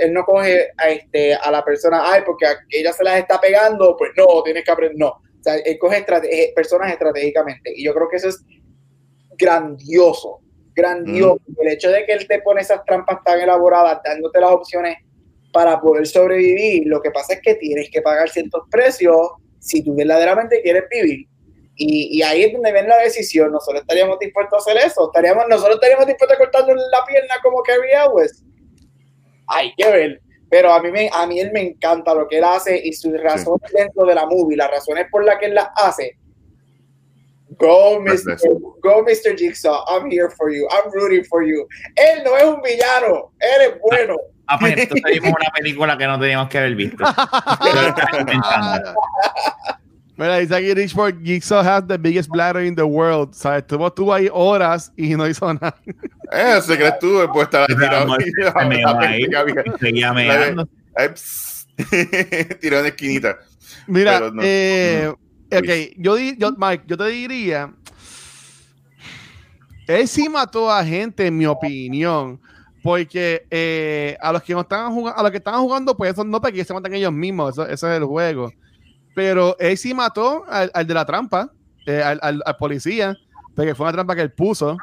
él no coge a, este, a la persona, ay, porque ella se las está pegando, pues no, tienes que aprender, no. O sea, él coge eh, personas estratégicamente y yo creo que eso es grandioso grandioso. El hecho de que él te pone esas trampas tan elaboradas, dándote las opciones para poder sobrevivir, lo que pasa es que tienes que pagar ciertos precios si tú verdaderamente quieres vivir. Y, y ahí es donde viene la decisión. Nosotros estaríamos dispuestos a hacer eso. Estaríamos, nosotros estaríamos dispuestos a cortarle la pierna como Carrie Owens. Hay que ver. Pero a mí, me, a mí él me encanta lo que él hace y sus razones dentro de la movie, las razones por las que él las hace, Go, Mr. Go, Mr. Jigsaw. I'm here for you. I'm rooting for you. Él no es un villano. Él es bueno. Ah, pues entonces vimos una película que no teníamos que haber visto. Mira, dice aquí Richford, Jigsaw has the biggest bladder in the world. O sea, estuvo, estuvo ahí horas y no hizo nada. Eh, se crees tú, después estar tirado. Seguía meando. Tiró en esquinita. Mira, eh, Ok, yo, yo, Mike, yo te diría, él sí mató a gente, en mi opinión, porque eh, a los que no estaban jugando, a los que estaban jugando, pues eso no que se matan ellos mismos, eso, es el juego. Pero él sí mató al, de la trampa, eh, al, al, policía, porque fue una trampa que él puso.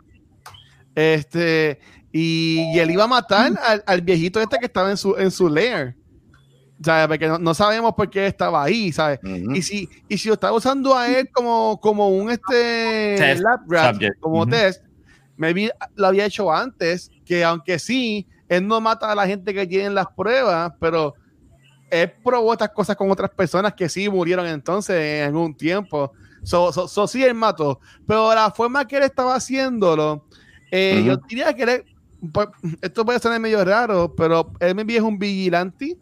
Este, y, él iba a matar al, al, viejito este que estaba en su, en su lair. Porque no, sabemos por qué estaba ahí, ¿sabes? Y si y si lo estaba usando a él como, como un este lab rat, como test, maybe lo había hecho antes, que aunque sí, él no mata a la gente que tiene las pruebas, pero él probó estas cosas con otras personas que sí murieron entonces en algún tiempo. So, so, sí, él mató. Pero la forma que él estaba haciéndolo, eh, yo diría que él, pues, esto puede ser medio raro, pero él me es un vigilante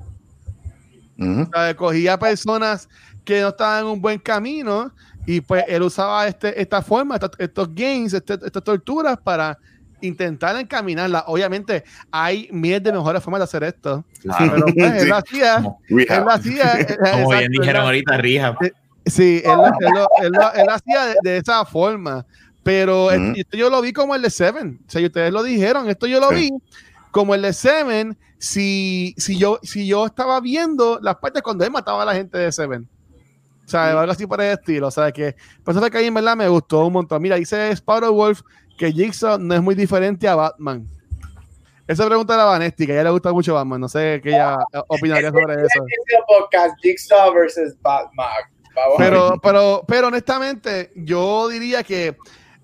cogía personas que no estaban en un buen camino y pues él usaba este, esta forma, estos games, este, estas torturas para intentar encaminarla. Obviamente hay miles de mejores formas de hacer esto. Pero pues, él hacía, él hacía, como bien dijeron ahorita, Rija. Eh, sí, él, él, hacía de, esa forma. Pero esto yo lo vi como el de Seven. O sea, ustedes lo dijeron, esto yo lo vi como el de Seven si, si, yo, si yo estaba viendo las partes cuando él mataba a la gente de Seven. O sea, algo así por el estilo. O sea, que por eso que ahí en verdad me gustó un montón. Mira, dice Spider Wolf que Jigsaw no es muy diferente a Batman. Esa pregunta era Vanetti, que a ella le gusta mucho Batman. No sé qué ella opinaría sobre eso. podcast Jigsaw versus Batman. Pero, pero, pero honestamente, yo diría que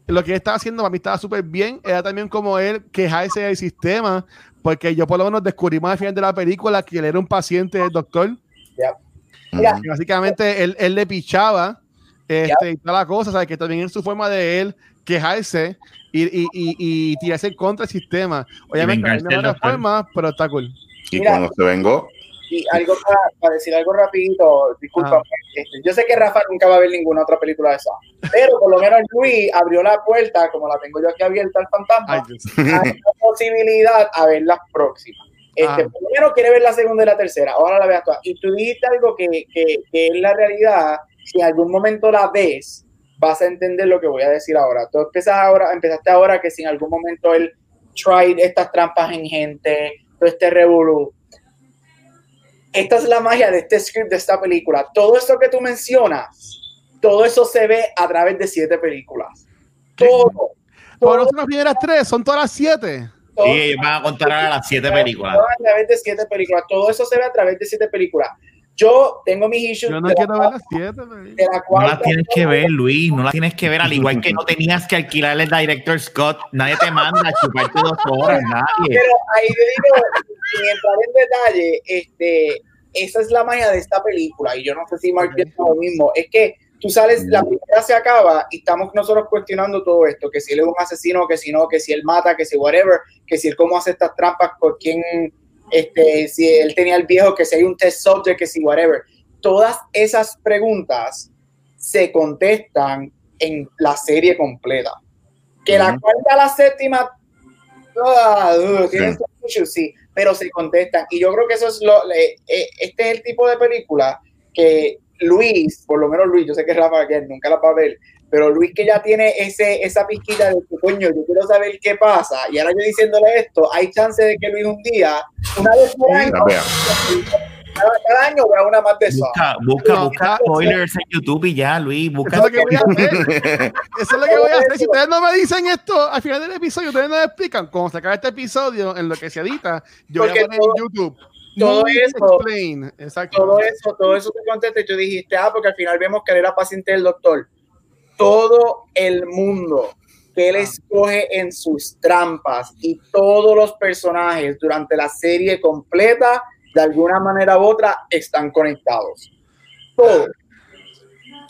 lo que él estaba haciendo para mí estaba súper bien. Era también como él quejarse del sistema, porque yo por lo menos descubrimos al final de la película que él era un paciente del doctor. Básicamente él, él, le pichaba este, y toda la cosa, ¿sabes? Que también es su forma de él quejarse y, y, y, y tirarse contra el sistema. Obviamente, de una forma, pero está cool. Y cuando se vengó, y algo para, decir algo rapidito, disculpa, este, yo sé que Rafa nunca va a ver ninguna otra película de esa, pero por lo menos Luis abrió la puerta, como la tengo yo aquí abierta al fantasma, hay una posibilidad a ver las próximas. Este, ah. Por lo menos quiere ver la segunda y la tercera, ahora la veas toda. Y tú dijiste algo que, que, que es la realidad, si en algún momento la ves, vas a entender lo que voy a decir ahora. Tú empiezas ahora, empezaste ahora que si en algún momento él tried estas trampas en gente, todo este revolú, esta es la magia de este script, de esta película. Todo eso que tú mencionas, todo eso se ve a través de siete películas. Todo. Por las primeras tres, son todas las siete. Sí, van a contar a las siete películas. Todo a través de siete películas. Todo eso se ve a través de siete películas. Yo tengo mis issues. Yo no quiero ver las siete. no las tienes que ver, Luis. No las tienes que ver. Al igual que no tenías que alquilarle el director Scott. Nadie te manda a chuparte dos horas. Nadie. Pero ahí te digo, sin entrar en detalle, este, esa es la magia de esta película. Y yo no sé si Mark piensa lo mismo. Es que tú sales, la película se acaba y estamos nosotros cuestionando todo esto, que si él es un asesino, que si no, que si él mata, que si whatever, que si él cómo hace estas trampas, por quién este, si él tenía el viejo, que si hay un test subject, que si whatever. Todas esas preguntas se contestan en la serie completa. Que la cuarta a la séptima, uh, tienen sí. sí, pero se contestan. Y yo creo que eso es lo, eh, este es el tipo de película que Luis, por lo menos Luis, yo sé que Rafa que nunca la va a ver, pero Luis que ya tiene ese, esa pizquita de que, coño, yo quiero saber qué pasa, y ahora yo diciéndole esto, hay chance de que Luis un día, una vez por año, cada, año vea una más de Busca, busca, busca spoilers en YouTube y ya, Luis, busca. Eso es lo que voy a hacer. Eso es lo que voy a hacer. Si ustedes no me dicen esto al final del episodio, ustedes no me explican. Cómo sacar este episodio en lo que se edita, yo voy a poner en YouTube. todo eso, todo eso, todo eso te contesté, tú dijiste, ah, porque al final vemos que él era paciente del doctor todo el mundo que él ah. escoge en sus trampas y todos los personajes durante la serie completa, de alguna manera u otra, están conectados. Todo.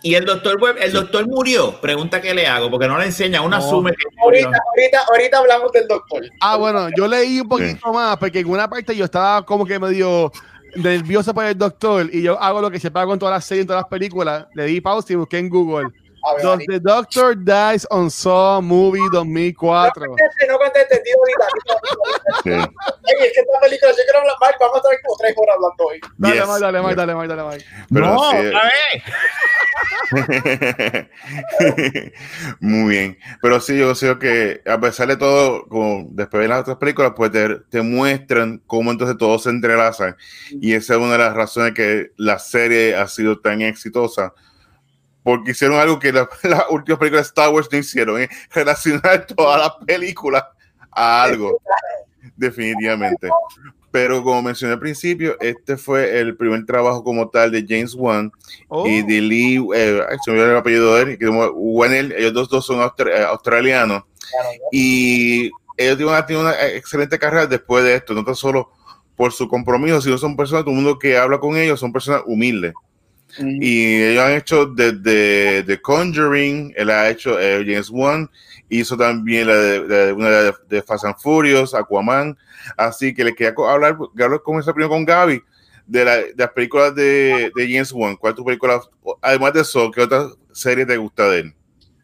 Y el doctor el doctor murió. Pregunta que le hago, porque no le enseña, una asume ahorita, ahorita, ahorita hablamos del doctor. Ah, bueno, yo leí un poquito más, porque en una parte yo estaba como que medio nervioso por el doctor, y yo hago lo que se paga con todas las series, en todas las películas. Le di pausa y busqué en Google Does the Doctor Dies on Saw Movie 2004? No conteste, no conteste, tío, ahorita. Oye, es que esta película, yo quiero hablar mal, vamos a estar como tres horas hablando hoy. Dale, yes. dale, dale, dale, dale, dale, dale. No, sí. Muy bien. Pero sí, yo creo que a pesar de todo, como después de las otras películas, pues te, te muestran cómo entonces todo se entrelaza. Y esa es una de las razones que la serie ha sido tan exitosa porque hicieron algo que las la últimas películas de Star Wars no hicieron, ¿eh? relacionar todas las películas a algo, definitivamente. Pero como mencioné al principio, este fue el primer trabajo como tal de James Wan y de oh. Lee, eh, se me el apellido de él, que Wennell, ellos dos, dos son eh, australianos y ellos tienen una, tienen una, excelente carrera después de esto, no tan solo por su compromiso, sino son personas, todo el mundo que habla con ellos son personas humildes. Y ellos han hecho desde The Conjuring, él ha hecho eh, James Wan, hizo también la de, una de, Fast and Furious, Aquaman. Así que le quería hablar, hablar con esa primera con Gaby de, la, de, las películas de, de, James Wan. ¿Cuál es tu película? Además de eso, ¿qué otra serie te gusta de él?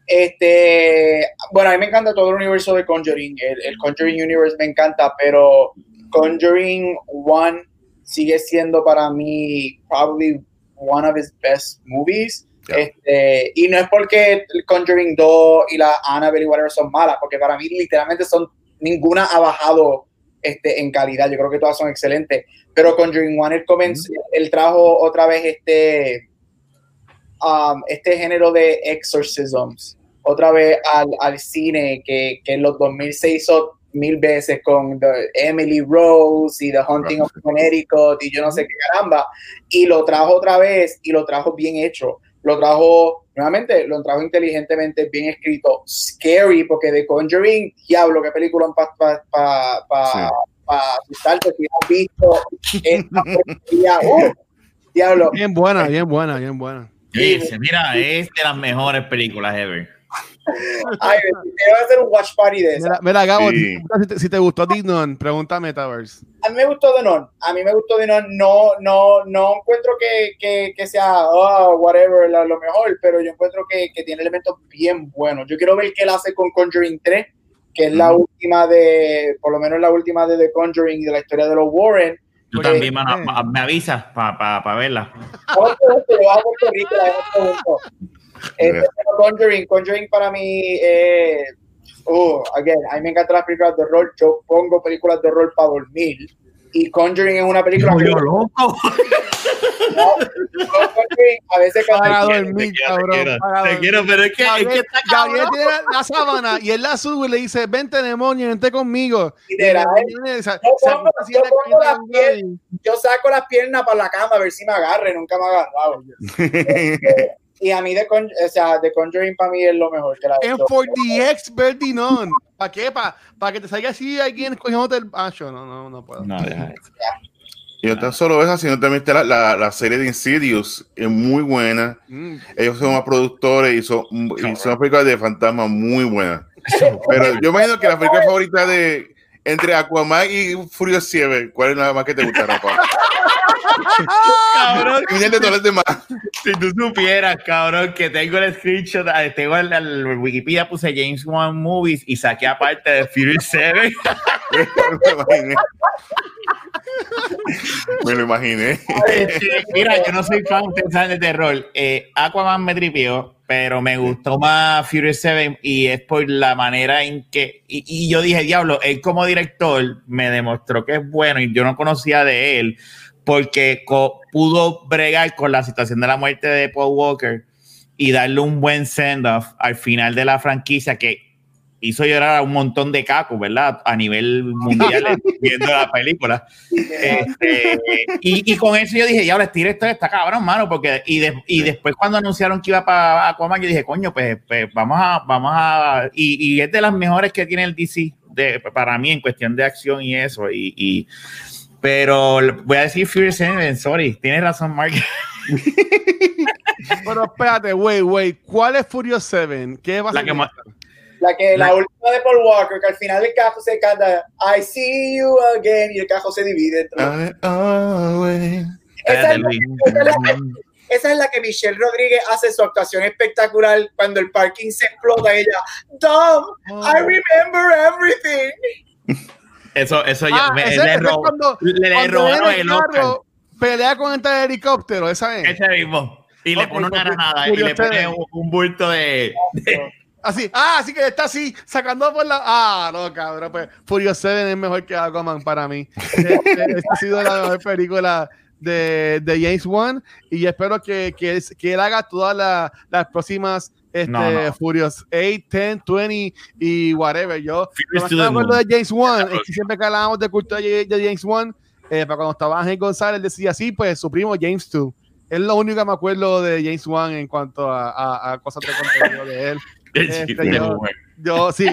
Este, bueno, a mí me encanta todo el universo de Conjuring. El, el Conjuring Universe me encanta, pero Conjuring One sigue siendo para mí probably one of his best movies. Este, y no es porque Conjuring 2 y la Annabelle y whatever son malas, porque para mí literalmente son ninguna ha bajado este, en calidad. Yo creo que todas son excelentes. Pero Conjuring 1 él, comenzó, él trajo otra vez este um, este género de exorcisms otra vez al, al cine que, que, en los 2006 hizo mil veces con the Emily Rose y The Hunting of Connecticut y yo no sé qué caramba, y lo trajo otra vez y lo trajo bien hecho, lo trajo nuevamente, lo trajo inteligentemente bien escrito, scary, porque The Conjuring, diablo, qué película para pa, pa, pa, pa asustarte si has visto. Uh, diablo. Bien buena, bien buena, bien buena. mira, es de las mejores películas ever. Ay, a hacer un watch party de esa. Mira, Gabo, si, te, gustó Dinon, pregunta Metaverse. A mí me gustó Dinon. A mí me gustó Dinon. No, no, no encuentro que, que, que sea, oh, whatever, lo mejor, pero yo encuentro que, que, tiene elementos bien buenos. Yo quiero ver qué él hace con Conjuring 3, que es la última de, por lo menos la última de The Conjuring y de la historia de los Warren. Tú también me avisas para pa, pa verla. Este, Conjuring, Conjuring para mí, eh, oh, again, a mí me encantan las películas de horror. Yo pongo películas de horror para dormir. Y Conjuring es una película. Yo, loco. a veces para dormir, cabrón. Te quiero, pero es que, Gabriel, es que está Gabriel tiene la, sábana y él la sube y le dice: Vente, demonio, vente conmigo. Literal, yo saco las piernas para la cama a ver si me agarre. Nunca me ha agarrado. Y a mí, de o sea, The Conjuring para mí es lo mejor que la En 4DX Berdinon. ¿Para qué? ¿Para pa que te salga así alguien escogiendo el. Yo no, no, no puedo. No, deja Y no tan solo esa, sino también está la, la, serie de Insidious, es muy buena. Mm. Ellos son más productores y son, y son películas de fantasma muy buenas. Pero yo imagino que la película favorita de entre Aquaman y Furious 7, ¿cuál es nada más que te gusta, Rafa? Cabrón. Si tú supieras, cabrón, que tengo el screenshot, eh, tengo el, el, Wikipedia, puse James Wan Movies y saqué aparte de Fury 7. Me lo imaginé. mira, yo no soy fan, de terror. Eh, Aquaman me tripió, pero me gustó más Fury 7 y es por la manera en que. Y, y yo dije, diablo, él como director me demostró que es bueno y yo no conocía de él porque pudo bregar con la situación de la muerte de Paul Walker y darle un buen send-off al final de la franquicia que hizo llorar a un montón de cacos, ¿verdad? A nivel mundial viendo la película. Este, y, con eso yo dije, ya ahora estira esto, está cabrón, mano, porque y, y después cuando anunciaron que iba para Aquaman, yo dije, coño, pues, pues vamos a, vamos a, y, es de las mejores que tiene el DC de, para mí en cuestión de acción y eso, y pero voy a decir Furious 7, sorry, tienes razón, Mark. Pero espérate, wait, wait, ¿cuál es Furious 7? ¿Qué va a ser? La que la, última de Paul Walker, que al final el cajo se canta I see you again y el cajo se divide. esa, es la, que Michelle Rodríguez hace su actuación espectacular cuando el parking se explota y ella, Dom, I oh. remember everything. Eso, eso ah, me, ese, le, cuando, le, robaron el, Oscar. Pelea con este helicóptero, esa es. Ese mismo. Y le pone una granada y le pone un, bulto de, Así, ah, así que está así, sacando por la. Ah, no, cabrón, pues Furious 7 es mejor que Aquaman para mí. Esta este ha sido la mejor película de, de James Wan y espero que, que, que él haga todas las próximas este, Furious 8, 10, 20 y whatever. Yo me acuerdo de James Wan, es que siempre que hablábamos de cultura de, James Wan, eh, para cuando estaba Ángel González decía así, pues su primo James 2. Es lo único que me acuerdo de James Wan en cuanto a, a, cosas de contenido de él. Este, yo, yo, sí,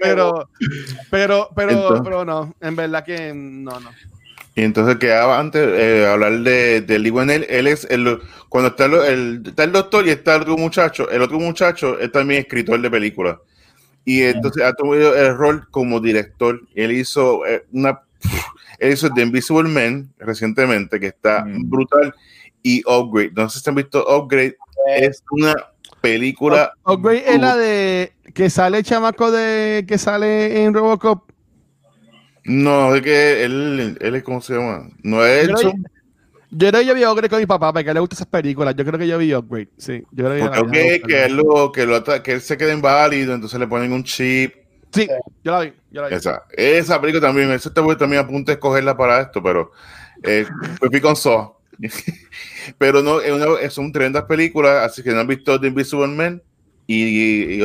pero, pero, pero, pero no, en verdad que no, no. Y entonces quedaba antes eh, hablar de, de Lee Él, él es el, cuando está el, está el doctor y está el otro muchacho, el otro muchacho es también escritor de películas. Y entonces ha tomado el rol como director. Él hizo eh, una él hizo The Invisible Man recientemente, que está brutal, y Upgrade. No sé si han visto Upgrade, es una película. Upgrade es la de que sale el chamaco de que sale en Robocop no, es que él, él es, ¿cómo se llama? No es Yo, yo creo que yo vi Upgrade con mi papá, porque a él le gustan esas películas. Yo creo que yo vi Upgrade, sí. Yo creo que, okay, que, él lo, que, lo, que él se quede inválido, entonces le ponen un chip. Sí, yo la vi. Yo la vi. Esa, esa película también, eso te voy también a punto de escogerla para esto, pero eh, pues fui con So. Pero no, es una, son tremendas películas, así que no han visto The Invisible Man y,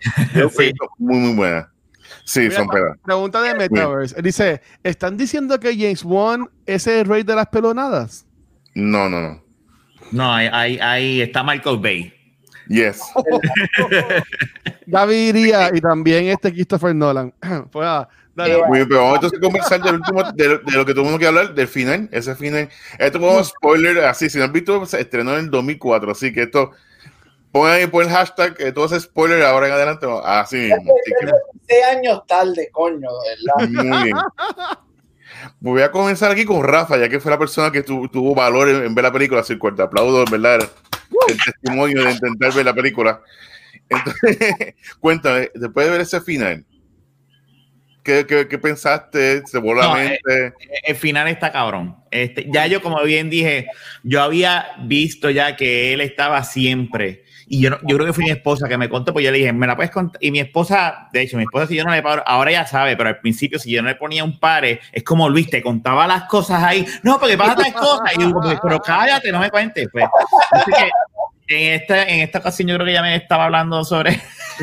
muy, muy buena. Sí, son pedas. Pregunta de Metaverse. Dice, ¿están diciendo que James Wan es el rey de las pelonadas? No, no, no. No, ahí, ahí, está Michael Bay. Yes. David iría y también este Christopher Nolan. pues, ah, dale, Muy bien, pero vamos entonces a conversar del último, de, lo que tuvimos que hablar, del final, ese final. Esto como spoiler, así, si no han visto, se estrenó en el 2004, así que esto, pongan ahí por el hashtag, que todo ese spoiler ahora en adelante, así mismo. Seis años tarde, coño, ¿verdad? Muy bien. Voy a comenzar aquí con Rafa, ya que fue la persona que tuvo valor en, ver la película. Así que te aplaudo, en verdad, el testimonio de intentar ver la película. Entonces, cuéntame, después de ver ese final, ¿qué, qué, pensaste? ¿Se voló la mente? El, el, final está cabrón. Este, ya yo, como bien dije, yo había visto ya que él estaba siempre y yo, yo creo que fue mi esposa que me contó, pues yo le dije, ¿me la puedes contar? Y mi esposa, de hecho, mi esposa, si yo no le pago, ahora ya sabe, pero al principio, si yo no le ponía un pare, es como Luis, te contaba las cosas ahí. No, porque pasa tal cosa. Y yo, pues, pero cállate, no me cuentes. Pues. en esta, en esta ocasión yo creo que ya me estaba hablando sobre.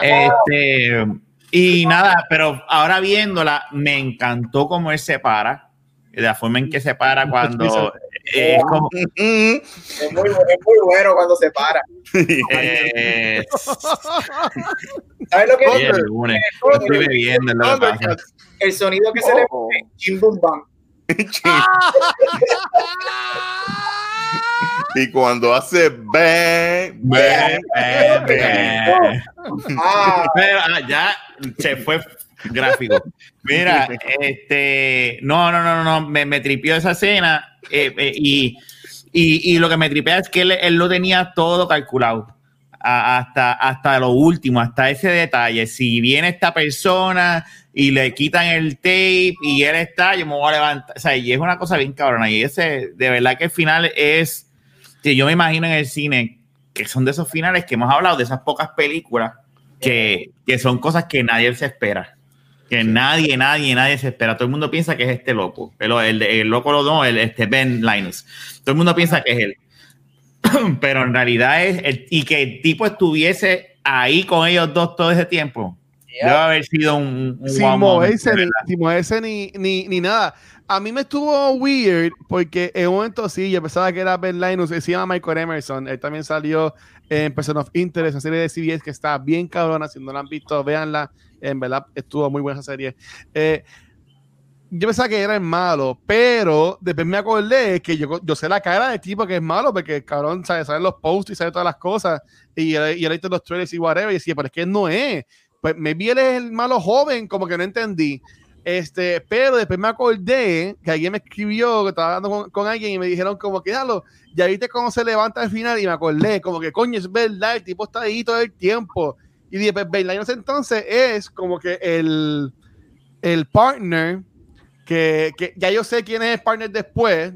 este, y nada, pero ahora viéndola, me encantó cómo él se para, la forma en que se para cuando es, como... es, muy, es muy bueno cuando se para. Eh... ¿Sabes lo que es? Estoy bebiendo, lo que pasa. El sonido que se le pone, chim bum bam. y cuando hace bang, bang, bang, bang. Ah. ah, ya se fue gráfico. Mira, este, no, no, no, no, me, me tripió esa escena eh, eh, y, y, y, lo que me tripea es que él, él lo tenía todo calculado. hasta, hasta lo último, hasta ese detalle. Si viene esta persona y le quitan el tape y él está, yo me voy a levantar. O sea, y es una cosa bien cabrona. Y ese, de verdad que el final es, que yo me imagino en el cine, que son de esos finales que hemos hablado, de esas pocas películas que, que son cosas que nadie se espera que nadie, nadie, nadie se espera. Todo el mundo piensa que es este loco. El, el loco lo no, el este Ben Linus. Todo el mundo piensa que es él. Pero en realidad es el, y que el tipo estuviese ahí con ellos dos todo ese tiempo. Debe haber sido un, un sin moverse, ni, ni, ni, nada. A mí me estuvo weird porque en un momento sí, yo pensaba que era Ben Linus, se llama Michael Emerson. Él también salió en Person of Interest, una serie de CBS que está bien cabrona. Si no la han visto, véanla en verdad estuvo muy buena esa serie. Eh, yo pensaba que era el malo, pero después me acordé que yo, yo sé la cara del tipo que es malo, porque el cabrón sabe, sabe los posts y sabe todas las cosas, y él, y visto los trailers y whatever, y decía, pero es que no es. Pues me vi él es el malo joven, como que no entendí. Este, pero después me acordé que alguien me escribió que estaba hablando con, alguien y me dijeron como que dalo, ya viste cómo se levanta al final y me acordé, como que coño, es verdad, el tipo está ahí todo el tiempo. Y dije, pues Linus entonces es como que el, el partner que, que, ya yo sé quién es el partner después,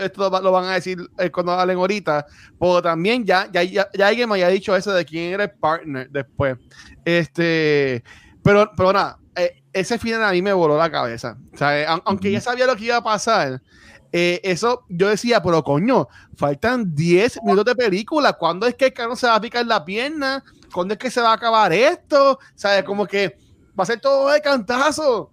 esto lo van a decir eh, cuando hablen ahorita, pero también ya, ya, ya, alguien me había dicho eso de quién era el partner después. Este, pero, pero nada, eh, ese final a mí me voló la cabeza. O sea, eh, aunque ya sabía lo que iba a pasar, eso yo decía, pero coño, faltan 10 minutos de película. ¿Cuándo es que el carro se va a picar la pierna? ¿Cuándo es que se va a acabar esto? ¿Sabes? Como que va a ser todo de cantazo.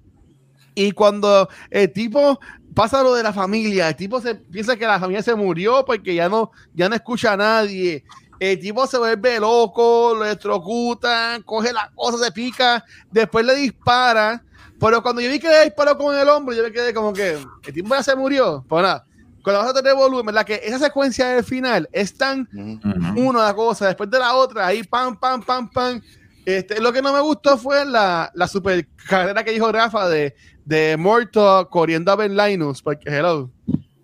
Y cuando el tipo pasa lo de la familia, el tipo se piensa que la familia se murió porque ya no, ya no escucha a nadie. El tipo se vuelve loco, lo electrocutan, coge la cosa, se pica, después le dispara. Pero cuando yo vi que le disparó con el hombro, yo me quedé como que el tipo ya se murió. Pues nada, con la otra de volumen, la que esa secuencia del final es tan una cosa después de la otra, ahí pam, pam, pam, pam. Este, lo que no me gustó fue la, la super carrera que dijo Rafa de, de Morto corriendo a Ben Linus, porque hello,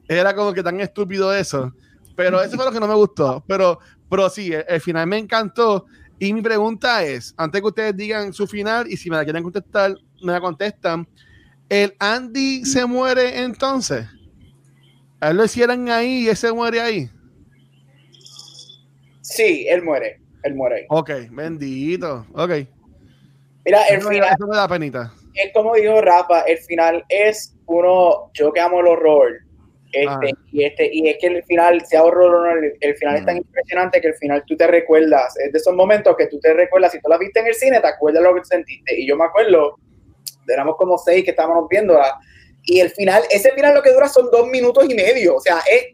era como que tan estúpido eso. Pero eso fue lo que no me gustó. Pero, pero sí, el, final me encantó. Y mi pregunta es, antes que ustedes digan su final, y si me la quieren contestar, me la contestan, ¿el Andy se muere entonces? A él lo hicieran ahí y ese muere ahí. Sí, él muere. Él muere ahí. Ok, bendito. Ok. Mira, el final. Eso me da penita. es como dijo Rafa, el final es uno, yo que amo el horror, este, ah. y, este, y es que el final, sea horror o no, el, final es tan impresionante que el final tú te recuerdas, es de esos momentos que tú te recuerdas, si tú la viste en el cine, te acuerdas lo que sentiste. Y yo me acuerdo, éramos como seis que estábamos viéndola, y el final, ese final lo que dura son dos minutos y medio. O sea, es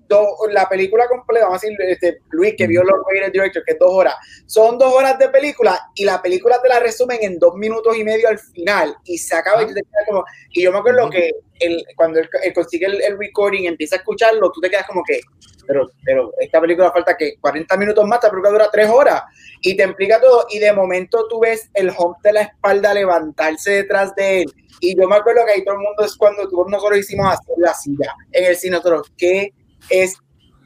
la película completa, vamos a decir, este, Luis, que vio los Rated Director, que es dos horas. Son dos horas de película y la película te la resumen en dos minutos y medio al final y se acaba y, te como, y yo me acuerdo que el, cuando él, consigue el, el, recording empieza a escucharlo, tú te quedas como que, pero, pero esta película falta que 40 minutos más, esta película dura tres horas. Y te explica todo y de momento tú ves el home de la espalda levantarse detrás de él. Y yo me acuerdo que ahí todo el mundo es cuando nosotros hicimos hacer la silla en el cine, nosotros, ¿qué es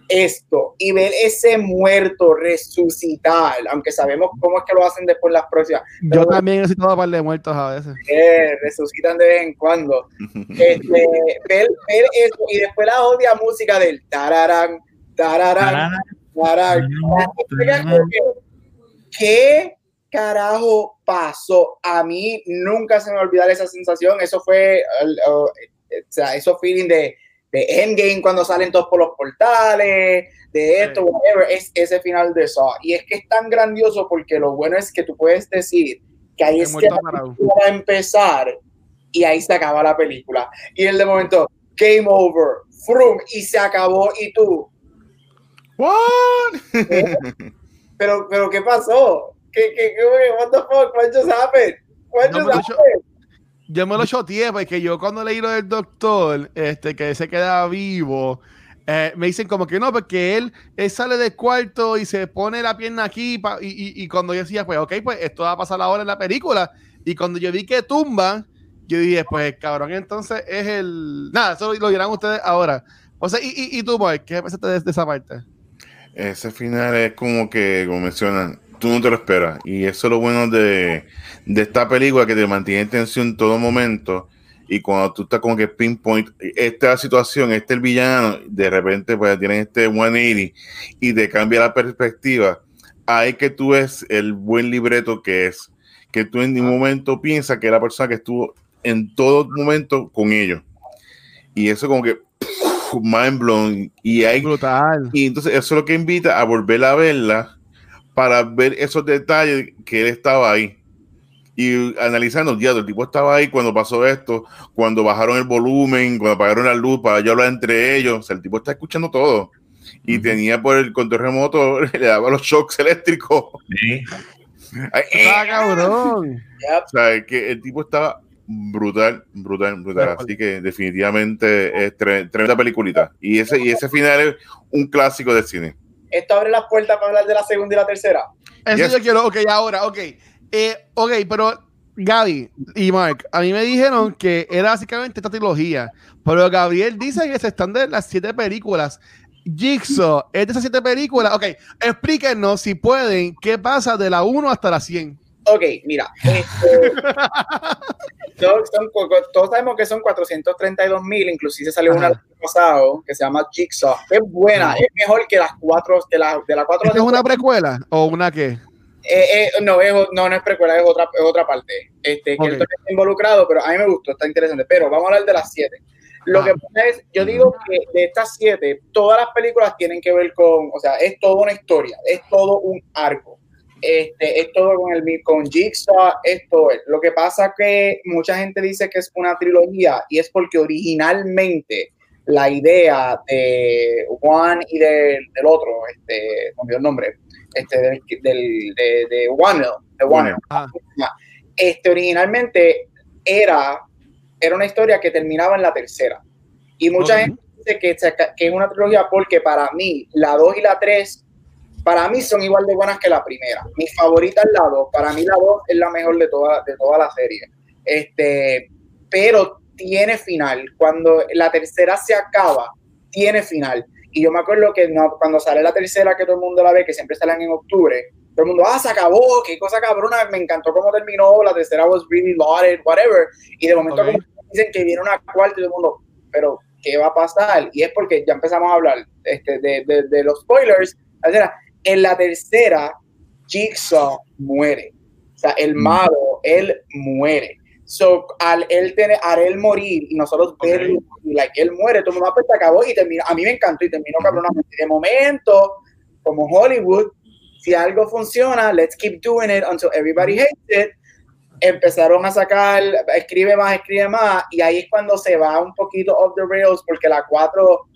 esto? Y ver ese muerto resucitar, aunque sabemos cómo es que lo hacen después las próximas. Yo también he citado un par de muertos a veces. Eh, resucitan de vez en cuando. este, ver, ver, eso y después la odia música del tararán, tararán, tararán. ¿Qué carajo pasó? A mí nunca se me olvidar esa sensación. Eso fue, o sea, esos feeling de, de Endgame cuando salen todos por los portales, de esto, whatever, es ese final de eso. Y es que es tan grandioso porque lo bueno es que tú puedes decir que ahí es que va a empezar y ahí se acaba la película. Y el de momento, game over, frum, y se acabó y tú. What? Pero, pero, ¿qué pasó? ¿Qué, qué, qué, what the fuck? What just happened? What just happened? Yo me lo choteé porque yo cuando leí lo del doctor, este, que se queda vivo, eh, me dicen como que no, porque él, sale del cuarto y se pone la pierna aquí y, y, cuando yo decía, pues ok, pues esto va a pasar ahora en la película. Y cuando yo vi que tumba, yo dije, pues cabrón, entonces es el... Nada, eso lo dirán ustedes ahora. O sea, y, y, tú, ¿qué pensaste de, de esa parte? Ese final es como que, como mencionan, tú no te lo esperas. Y eso es lo bueno de, esta película que te mantiene en tensión en todo momento. Y cuando tú estás como que pinpoint esta situación, este el villano, de repente pues tienen este 180 y te cambia la perspectiva. Ahí que tú ves el buen libreto que es. Que tú en ningún momento piensas que es la persona que estuvo en todo momento con ellos. Y eso como que mind blown. Y hay, Brutal. Y entonces eso es lo que invita a volver a verla para ver esos detalles que él estaba ahí. Y analizando, ya, el tipo estaba ahí cuando pasó esto, cuando bajaron el volumen, cuando apagaron la luz para yo hablar entre ellos. O sea, el tipo está escuchando todo. Y tenía por el control remoto, le daba los shocks eléctricos. Sí. ah, cabrón. O sea, que el tipo estaba brutal, brutal, brutal. Así que definitivamente es tremenda peliculita. Y ese, y ese final es un clásico de cine esto abre las puertas para hablar de la segunda y la tercera. Eso yo quiero, ok, ahora, ok. Eh, ok, pero Gaby y Mark, a mí me dijeron que era básicamente esta trilogía, pero Gabriel dice que se están de las siete películas. Jigsaw es de esas siete películas. Ok, explíquenos si pueden qué pasa de la 1 hasta la 100. Ok, mira. Este, todos, sabemos que son 432 mil, inclusive salió una el año pasado que se llama Jigsaw. Es buena, es mejor que las cuatro, de la, de la cuatro. ¿Es una precuela o una qué? Eh, eh, no, es, no, no es precuela, es otra, es otra parte. Este, que está involucrado, pero a mí me gustó, está interesante. Pero vamos a hablar de las siete. Lo que pasa es, yo digo que de estas siete, todas las películas tienen que ver con, o sea, es toda una historia, es todo un arco. Este, es todo con, el, con Jigsaw, esto es. Lo que pasa que mucha gente dice que es una trilogía y es porque originalmente la idea de Juan y del, otro, este, no el nombre, este, del, de, de One, de ah. este, originalmente era, era una historia que terminaba en la tercera. Y mucha gente dice que, que es una trilogía porque para mí la 2 y la 3 para mí son igual de buenas que la primera. Mi favorita es la 2. Para mí la 2 es la mejor de toda, de toda la serie. Este, pero tiene final. Cuando la tercera se acaba, tiene final. Y yo me acuerdo que no, cuando sale la tercera, que todo el mundo la ve, que siempre salen en octubre, todo el mundo, ah, se acabó, qué cosa cabrona, me encantó cómo terminó, la tercera was really lauded, whatever. Y de momento dicen que viene una cuarta y todo el mundo, pero ¿qué va a pasar? Y es porque ya empezamos a hablar este, de, de, de los spoilers. En la tercera, Jigsaw muere. O sea, el mm. malo, él muere. So, al él, tener, al él morir y nosotros okay. like, él muere, todo el mundo pues, acabó y terminó. A mí me encantó y terminó cabronamente. De momento, como Hollywood, si algo funciona, let's keep doing it until everybody hates it. Empezaron a sacar, escribe más, escribe más, y ahí es cuando se va un poquito off the rails, porque la 4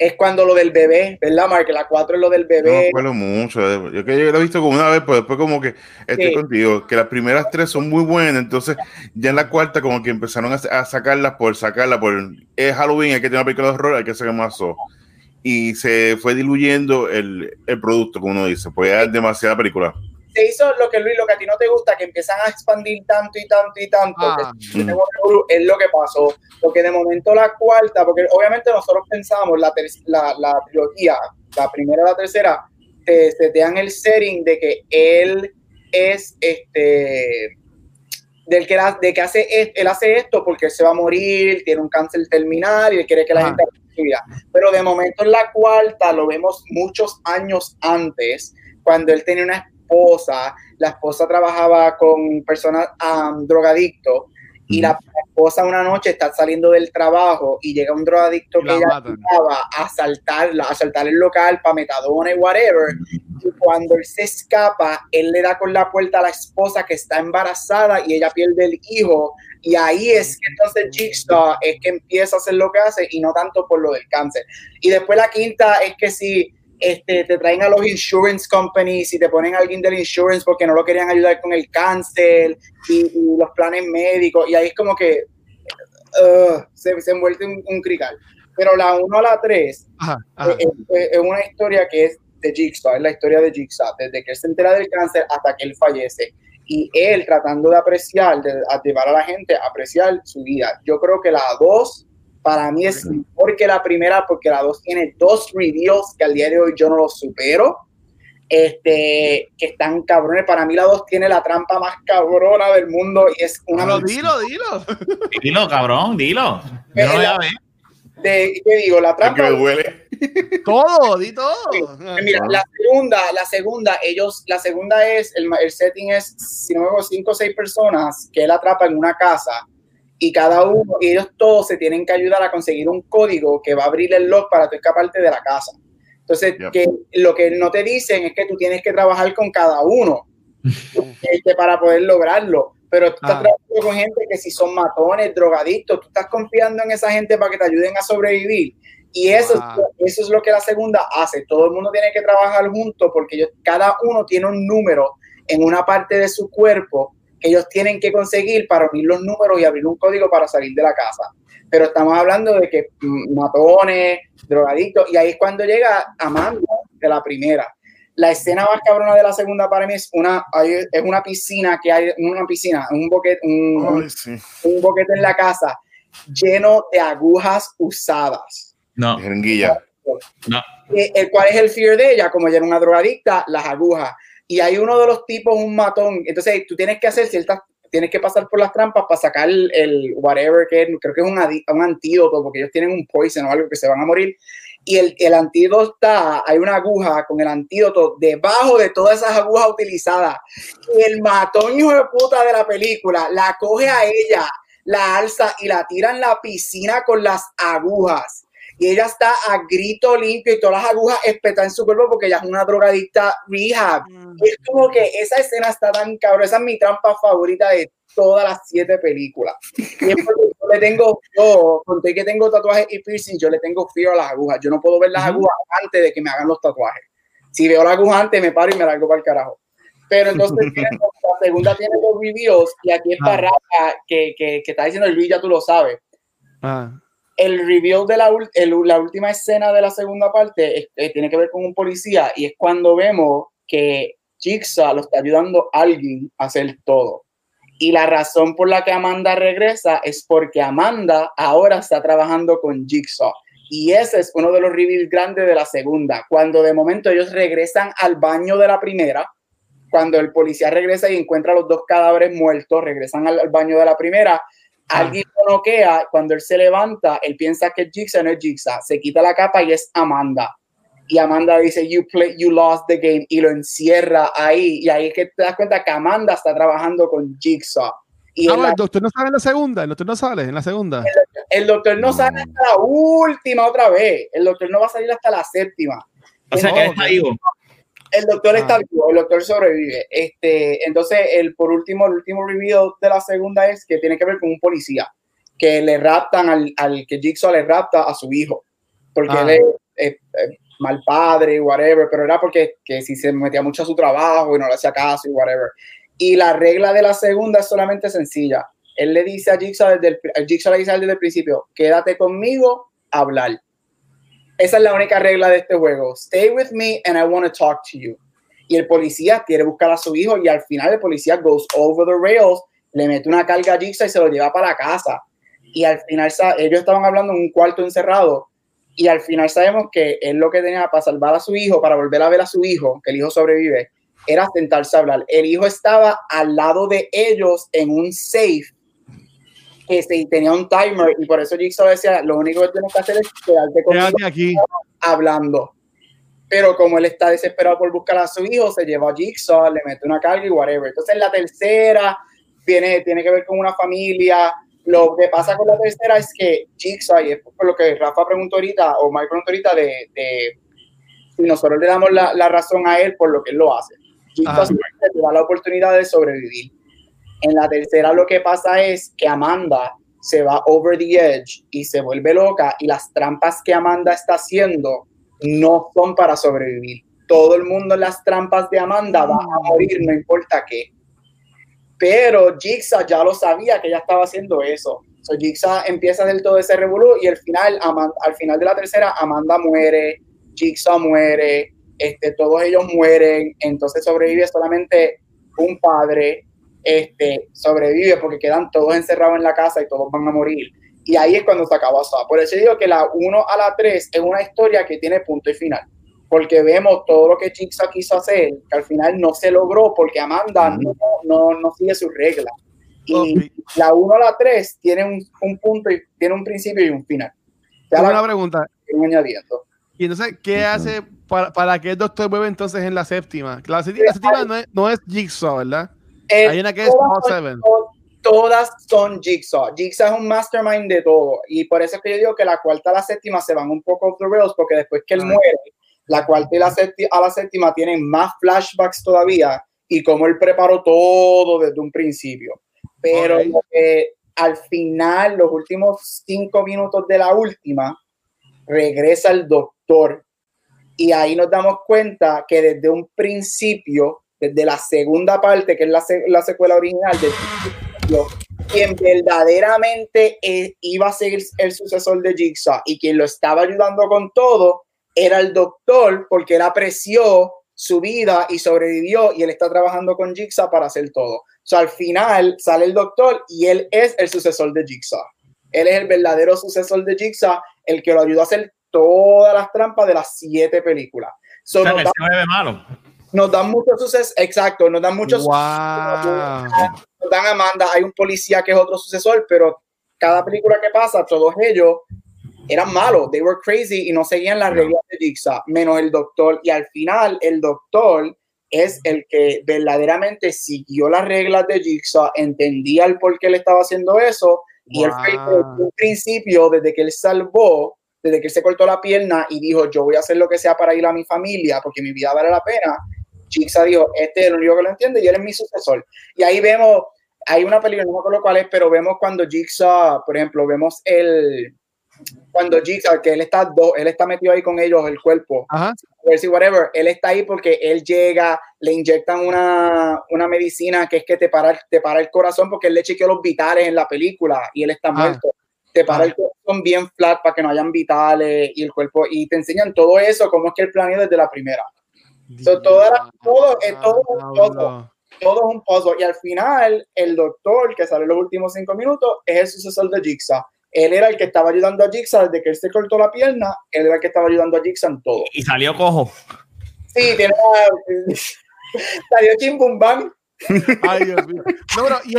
es cuando lo del bebé, ¿verdad, Mark? La 4 es lo del bebé. No recuerdo mucho. Eh, yo que yo lo he visto como una vez, pero después como que estoy sí. contigo, que las primeras tres son muy buenas, entonces ya en la cuarta como que empezaron a, a sacarlas por sacarla por es Halloween, hay que tener una película de horror, hay que sacar más so. Y se fue diluyendo el, el producto, como uno dice, pues ya es demasiada película se hizo lo que Luis, lo que a ti no te gusta, que empiezan a expandir tanto y tanto y tanto, ah. que es lo que pasó. Porque de momento la cuarta, porque obviamente nosotros pensamos la, la, la trilogía, la primera y la tercera, te, te, dan el setting de que él es este del que, de que hace, él hace esto porque él se va a morir, tiene un cáncer terminal y él quiere que la Ajá. gente vida. Pero de momento en la cuarta lo vemos muchos años antes, cuando él tenía una esposa, la esposa trabajaba con personas um, drogadictos y la esposa una noche está saliendo del trabajo y llega un drogadicto que ella estaba a asaltarla, a asaltar el local para metadona y whatever. Y cuando él se escapa, él le da con la puerta a la esposa que está embarazada y ella pierde el hijo. Y ahí es que entonces Jigsaw es que empieza a hacer lo que hace y no tanto por lo del cáncer. Y después la quinta es que si este, te traen a los insurance companies y te ponen a alguien del insurance porque no lo querían ayudar con el cáncer y, y los planes médicos. Y ahí es como que uh, se, se envuelve un, un, crical. Pero la 1 a la 3 es, es, una historia que es de Jigsaw, es la historia de Jigsaw, desde que él se entera del cáncer hasta que él fallece. Y él tratando de apreciar, de, de llevar a la gente a apreciar su vida. Yo creo que la 2 para mí es mejor que la primera porque la 2 tiene dos reveals que al día de hoy yo no los supero. Este, que están cabrones. Para mí la 2 tiene la trampa más cabrona del mundo y es una... Pero dilo, dilo. Dilo, cabrón, dilo. Yo no voy a ver. De, ¿Qué digo? La trampa... Que me huele. todo, di todo. Mira, la segunda, la segunda, ellos, la segunda es, el, el setting es, si no me equivoco, cinco o seis personas que él atrapa en una casa y cada uno, y ellos todos se tienen que ayudar a conseguir un código que va a abrir el lock para tú escaparte de la casa. Entonces, yep. que lo que no te dicen es que tú tienes que trabajar con cada uno este, para poder lograrlo. Pero tú estás ah. trabajando con gente que si son matones, drogadictos, tú estás confiando en esa gente para que te ayuden a sobrevivir. Y eso, es, eso es lo que la segunda hace. Todo el mundo tiene que trabajar junto porque ellos, cada uno tiene un número en una parte de su cuerpo que ellos tienen que conseguir para unir los números y abrir un código para salir de la casa. Pero estamos hablando de que matones, drogadictos, y ahí es cuando llega Amanda de la primera. La escena más cabrona de la segunda para mí es una, es una piscina que hay, una piscina, un boquete, un, Ay, sí. un boquete en la casa lleno de agujas usadas. No. Jeringuilla. No. El, ¿Cuál es el fear de ella? Como ella era una drogadicta, las agujas y hay uno de los tipos, un matón, entonces tú tienes que hacer ciertas, tienes que pasar por las trampas para sacar el, whatever, que creo que es un, un, antídoto, porque ellos tienen un poison o algo que se van a morir, y el, el antídoto está, hay una aguja con el antídoto debajo de todas esas agujas utilizadas, y el matón hijo de puta de la película la coge a ella, la alza y la tira en la piscina con las agujas y ella está a grito limpio y todas las agujas espetan en su cuerpo porque ella es una drogadicta rehab. Mm. Es como que esa escena está tan cabrón, esa es mi trampa favorita de todas las siete películas. Y es porque yo le tengo, yo, conté que tengo tatuajes y piercing, yo le tengo frío a las agujas. Yo no puedo ver las -huh. agujas antes de que me hagan los tatuajes. Si veo la aguja antes, me paro y me largo para el carajo. Pero entonces la segunda tiene dos reviews y aquí es ah. para que, que, que está diciendo el ya tú lo sabes. Ah el reveal de la, última escena de la segunda parte eh, tiene que ver con un policía y es cuando vemos que Jigsaw lo está ayudando a alguien a hacer todo. Y la razón por la que Amanda regresa es porque Amanda ahora está trabajando con Jigsaw. Y ese es uno de los reveals grandes de la segunda. Cuando de momento ellos regresan al baño de la primera, cuando el policía regresa y encuentra los dos cadáveres muertos, regresan al baño de la primera, alguien lo noquea, cuando él se levanta, él piensa que es Jigsaw, no es Jigsaw, se quita la capa y es Amanda. Y Amanda dice, you, play, you lost the game, y lo encierra ahí. Y ahí es que te das cuenta que Amanda está trabajando con Jigsaw. Y ah, el doctor no sale en la segunda, el doctor no sale en la segunda. El, doctor no sale hasta la última otra vez. El doctor no va a salir hasta la séptima. O sea que está vivo. El doctor está ah. vivo, el doctor sobrevive. Este, entonces, el por último, el último review de la segunda es que tiene que ver con un policía que le raptan al, al que Jigsaw le rapta a su hijo. Porque él ah. es, mal padre, whatever, pero era porque que si se metía mucho a su trabajo y no le hacía caso y whatever. Y la regla de la segunda es solamente sencilla. Él le dice a Jigsaw desde el, Jigsaw le dice desde el principio, quédate conmigo, hablar. Esa es la única regla de este juego. Stay with me and I want to talk to you. Y el policía quiere buscar a su hijo y al final el policía goes over the rails, le mete una carga a Jigsaw y se lo lleva para casa. Y al final ellos estaban hablando en un cuarto encerrado y al final sabemos que él lo que tenía para salvar a su hijo, para volver a ver a su hijo, que el hijo sobrevive, era sentarse a hablar. El hijo estaba al lado de ellos en un safe que tenía un timer y por eso Jigsaw decía, lo único que tienes que hacer es quedarte con aquí hablando. Pero como él está desesperado por buscar a su hijo, se lleva a Jigsaw, le mete una carga y whatever. Entonces la tercera tiene, tiene que ver con una familia. Lo que pasa con la tercera es que Jigsaw, y es por lo que Rafa preguntó ahorita, o Mike preguntó ahorita, de, de si nosotros le damos la, la razón a él por lo que él lo hace te da la oportunidad de sobrevivir. En la tercera lo que pasa es que Amanda se va over the edge y se vuelve loca y las trampas que Amanda está haciendo no son para sobrevivir. Todo el mundo en las trampas de Amanda va a morir, no importa qué. Pero Jigsaw ya lo sabía que ella estaba haciendo eso. So Jigsaw empieza del todo ese revolú y al final, al final de la tercera, Amanda muere, Jigsaw muere, este, todos ellos mueren, entonces sobrevive solamente un padre, este, sobrevive porque quedan todos encerrados en la casa y todos van a morir. Y ahí es cuando se acaba Por eso digo que la 1 a la 3 es una historia que tiene punto y final. Porque vemos todo lo que Jigsaw quiso hacer, que al final no se logró porque Amanda no, no, no sigue sus reglas. Y la 1 a la 3 tiene un, un, punto, y, tiene un principio y un final. Ya una pregunta. Añadiendo. Y entonces, ¿qué hace para, para que el doctor vuelva entonces en la séptima? La séptima, no, es, no, es, Jigsaw, ¿verdad? Hay una que es Seven. Todas son Jigsaw. Jigsaw es un mastermind de todo. Y por eso es que yo digo que la cuarta a la séptima se van un poco off the rails, porque después que él muere, la cuarta y la séptima, a la séptima tienen más flashbacks todavía y como él preparó todo desde un principio. Pero al final, los últimos cinco minutos de la última, regresa el doctor y ahí nos damos cuenta que desde un principio, desde la segunda parte, que es la, la secuela original, de quien verdaderamente eh, iba a ser el sucesor de Jigsaw y quien lo estaba ayudando con todo era el doctor porque él apreció su vida y sobrevivió y él está trabajando con Jigsaw para hacer todo. O sea, al final sale el doctor y él es el sucesor de Jigsaw. Él es el verdadero sucesor de Jigsaw, el que lo ayudó a hacer todas las trampas de las siete películas. So, nos, dan, malo. Nos dan muchos sucesos, exacto, nos dan muchos wow. Nos dan Amanda, hay un policía que es otro sucesor, pero cada película que pasa, todos ellos eran malos, they were crazy y no seguían las reglas de Jigsaw, menos el doctor. Y al final, el doctor es el que verdaderamente siguió las reglas de Jigsaw, entendía el por qué le estaba haciendo eso y él fue un principio, desde que él salvó, desde que él se cortó la pierna y dijo, yo voy a hacer lo que sea para ir a mi familia, porque mi vida vale la pena, Jigsaw dijo, este es el único que lo entiende y él es mi sucesor. Y ahí vemos, hay una película, no me acuerdo cuál es, pero vemos cuando Jigsaw, por ejemplo, vemos el, cuando Jigsaw, que él está, él está metido ahí con ellos, el cuerpo, Ajá. whatever, él está ahí porque él llega, le inyectan una, una medicina que es que te para, te para el corazón porque él le chequeó los vitales en la película y él está muerto. Te para el corazón bien flat para que no hayan vitales y el cuerpo, y te enseñan todo eso, cómo es que él planeó desde la primera. Todo, todo, es todo, todo, todo es un puzzle. Y al final, el doctor que sale en los últimos cinco minutos es el sucesor de Jigsaw él era el que estaba ayudando a Jigsaw desde que él se cortó la pierna, él era el que estaba ayudando a Jigsaw en todo. Y salió cojo. Sí, tiene salió Chimbumban. Ay, Dios mío. No, pero, y,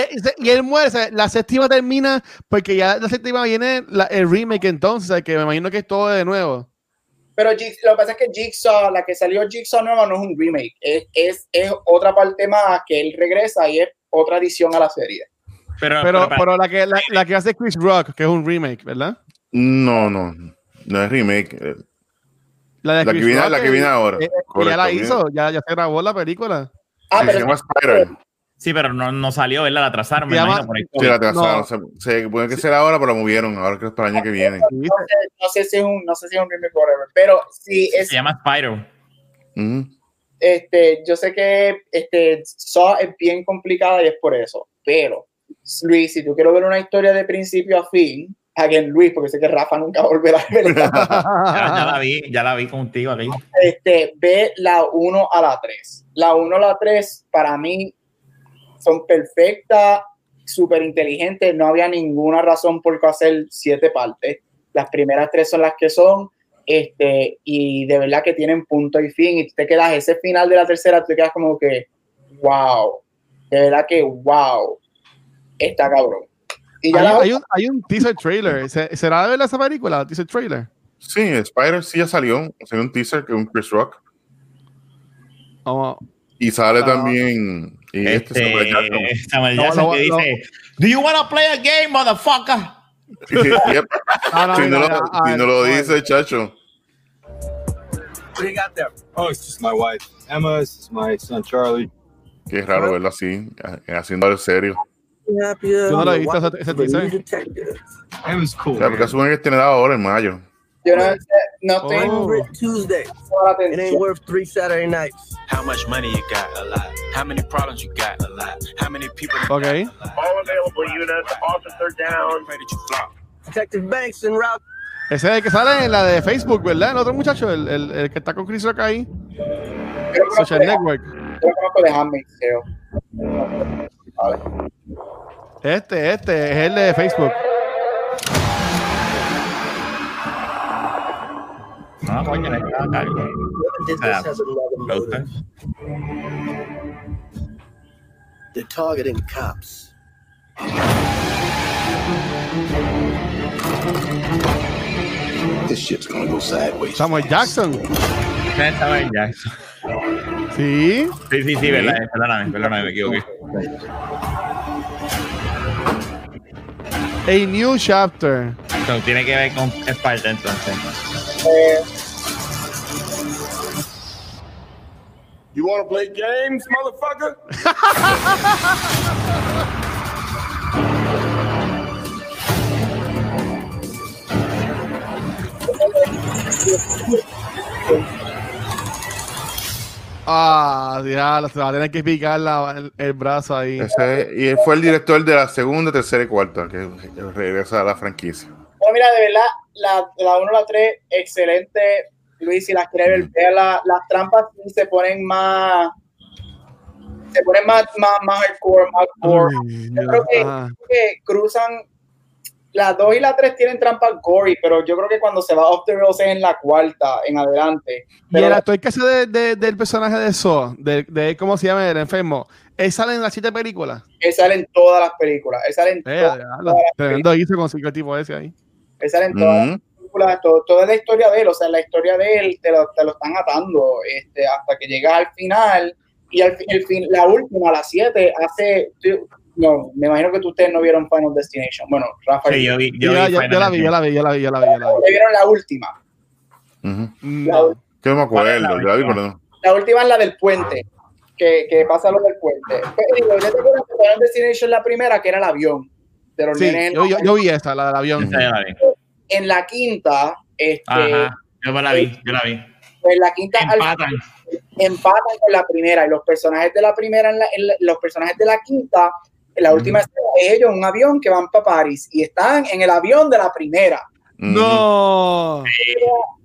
y, él muere, la séptima termina porque ya la séptima viene el remake entonces, que me imagino que es todo de nuevo. Pero lo que pasa es que Jigsaw, la que salió Jigsaw nueva no es un remake, es, es, es otra parte más que él regresa y es otra adición a la serie. Pero, pero, pero, la, que, la, la, que hace Chris Rock, que es un remake, ¿verdad? No, no. No es remake. Eh. La, de la, que, viene, la que viene ahora. Eh, eh, ya la hizo, ya, ya se grabó la película. Ah, sí, pero se llama Spider. Sí, pero no, no salió, ¿verdad? La atrasaron, me imagino, por ahí. Sí, la atrasaron. No. Se, se, puede que sea ahora, pero la movieron. Ahora que es para el año que viene. No, no, sé, no, sé, si es un, no sé si es un remake whatever, pero sí es... Se llama Spider. Uh -huh. este, yo sé que este, Saw es bien complicada y es por eso. Pero, Luis, si tú quieres ver una historia de principio a fin, again Luis, porque sé que Rafa nunca volverá a ver. ya, ya, la vi, ya la vi contigo aquí. Este, ve la 1 a la 3. La 1 a la 3, para mí, son perfectas, súper inteligentes. No había ninguna razón por qué hacer siete partes. Las primeras tres son las que son. Este, y de verdad que tienen punto y fin. Y te quedas ese final de la tercera, te quedas como que, wow. De verdad que, wow. Está cabrón. Y ya hay, la... hay, un, hay un teaser trailer. ¿Será de verdad esa película? ¿Teaser trailer? Sí, Spider sí ya salió. Salió un teaser que es un Chris Rock. Oh, y sale uh, también. Y este, este Samuel Jackson, no, no, que no. dice: ¿Do you want to play a game, motherfucker? yep. si no, lo, si no lo dice, chacho. What do you got there? Oh, it's just my wife, Emma. It's my son, Charlie. Qué raro verlo así, haciendo algo serio. ¿Tú no lo viste ese, ese teaser? It was cool. O sea, porque asumen que tiene ahora en mayo. Yo no, no tengo oh. Tuesday. It ain't worth three Saturday nights. How much money you got? A lot. How many problems you got? A lot. How many people? Okay. All available units. Officer down. Detective Banks en route. Ese es el que sale en la de Facebook, ¿verdad? El otro muchacho, el, el, el que está con Chris Rock ahí. Social Network. Yo conozco de Handmaid's Este, este es el de Facebook. No, coño, le está cargo. They're targeting cops. This shit's gonna go sideways. Samuel Jackson. Samuel Jackson. Sí. Sí, sí, sí, verdad. Eh, perdóname, perdóname, me equivoqué. A new chapter. So, tiene que ver con Esparta entonces. Eh, You want to play games, motherfucker? Ah, ya, se va a tener que picar la, el, el, brazo ahí. Ese, y él fue el director de la segunda, tercera y cuarta, que regresa a la franquicia. Bueno, mira, de verdad, la, la 1 la 3, excelente. Luis, si las quieres ver, la, las trampas se ponen más. Se ponen más, más, más hardcore, más hardcore. Yo creo que, que, cruzan. Las 2 y la 3 tienen trampas gory, pero yo creo que cuando se va off the rails es en la cuarta, en adelante. Pero, y el actor que hace de, de, del personaje de So, de, de, ¿cómo se llama? El enfermo. ¿Él sale en las siete películas? Él sale en todas las películas. Él sale en eh, todas, todas las películas. hizo con el tipo ese ahí. Él sale en todas mm -hmm. películas, todo, toda la historia de él, o sea, la historia de él te lo, te lo están atando este, hasta que llega al final. Y al el fin, la última, la 7, hace. No, me imagino que ustedes no vieron Final Destination. Bueno, Rafael. Sí, yo, vi, yo, yo, vi yo, yo la vi, yo la vi, yo la vi, yo la vi. Yo la vi. vieron la última? Uh -huh. la, no. Que no me acuerdo, yo la vi, perdón. La última es la del puente, que, que pasa lo del puente. Pero, digo, yo te acuerdo que Final Destination la primera, que era el avión. De los sí, yo, yo, yo, vi esta, la del avión. Sí. En la quinta, este. Ajá, yo la vi, yo la vi. En la quinta. Empatan. Al, empatan con la primera y los personajes de la primera, en la, en la, los personajes de la quinta, la última escena es ellos un avión que van para París y están en el avión de la primera. No.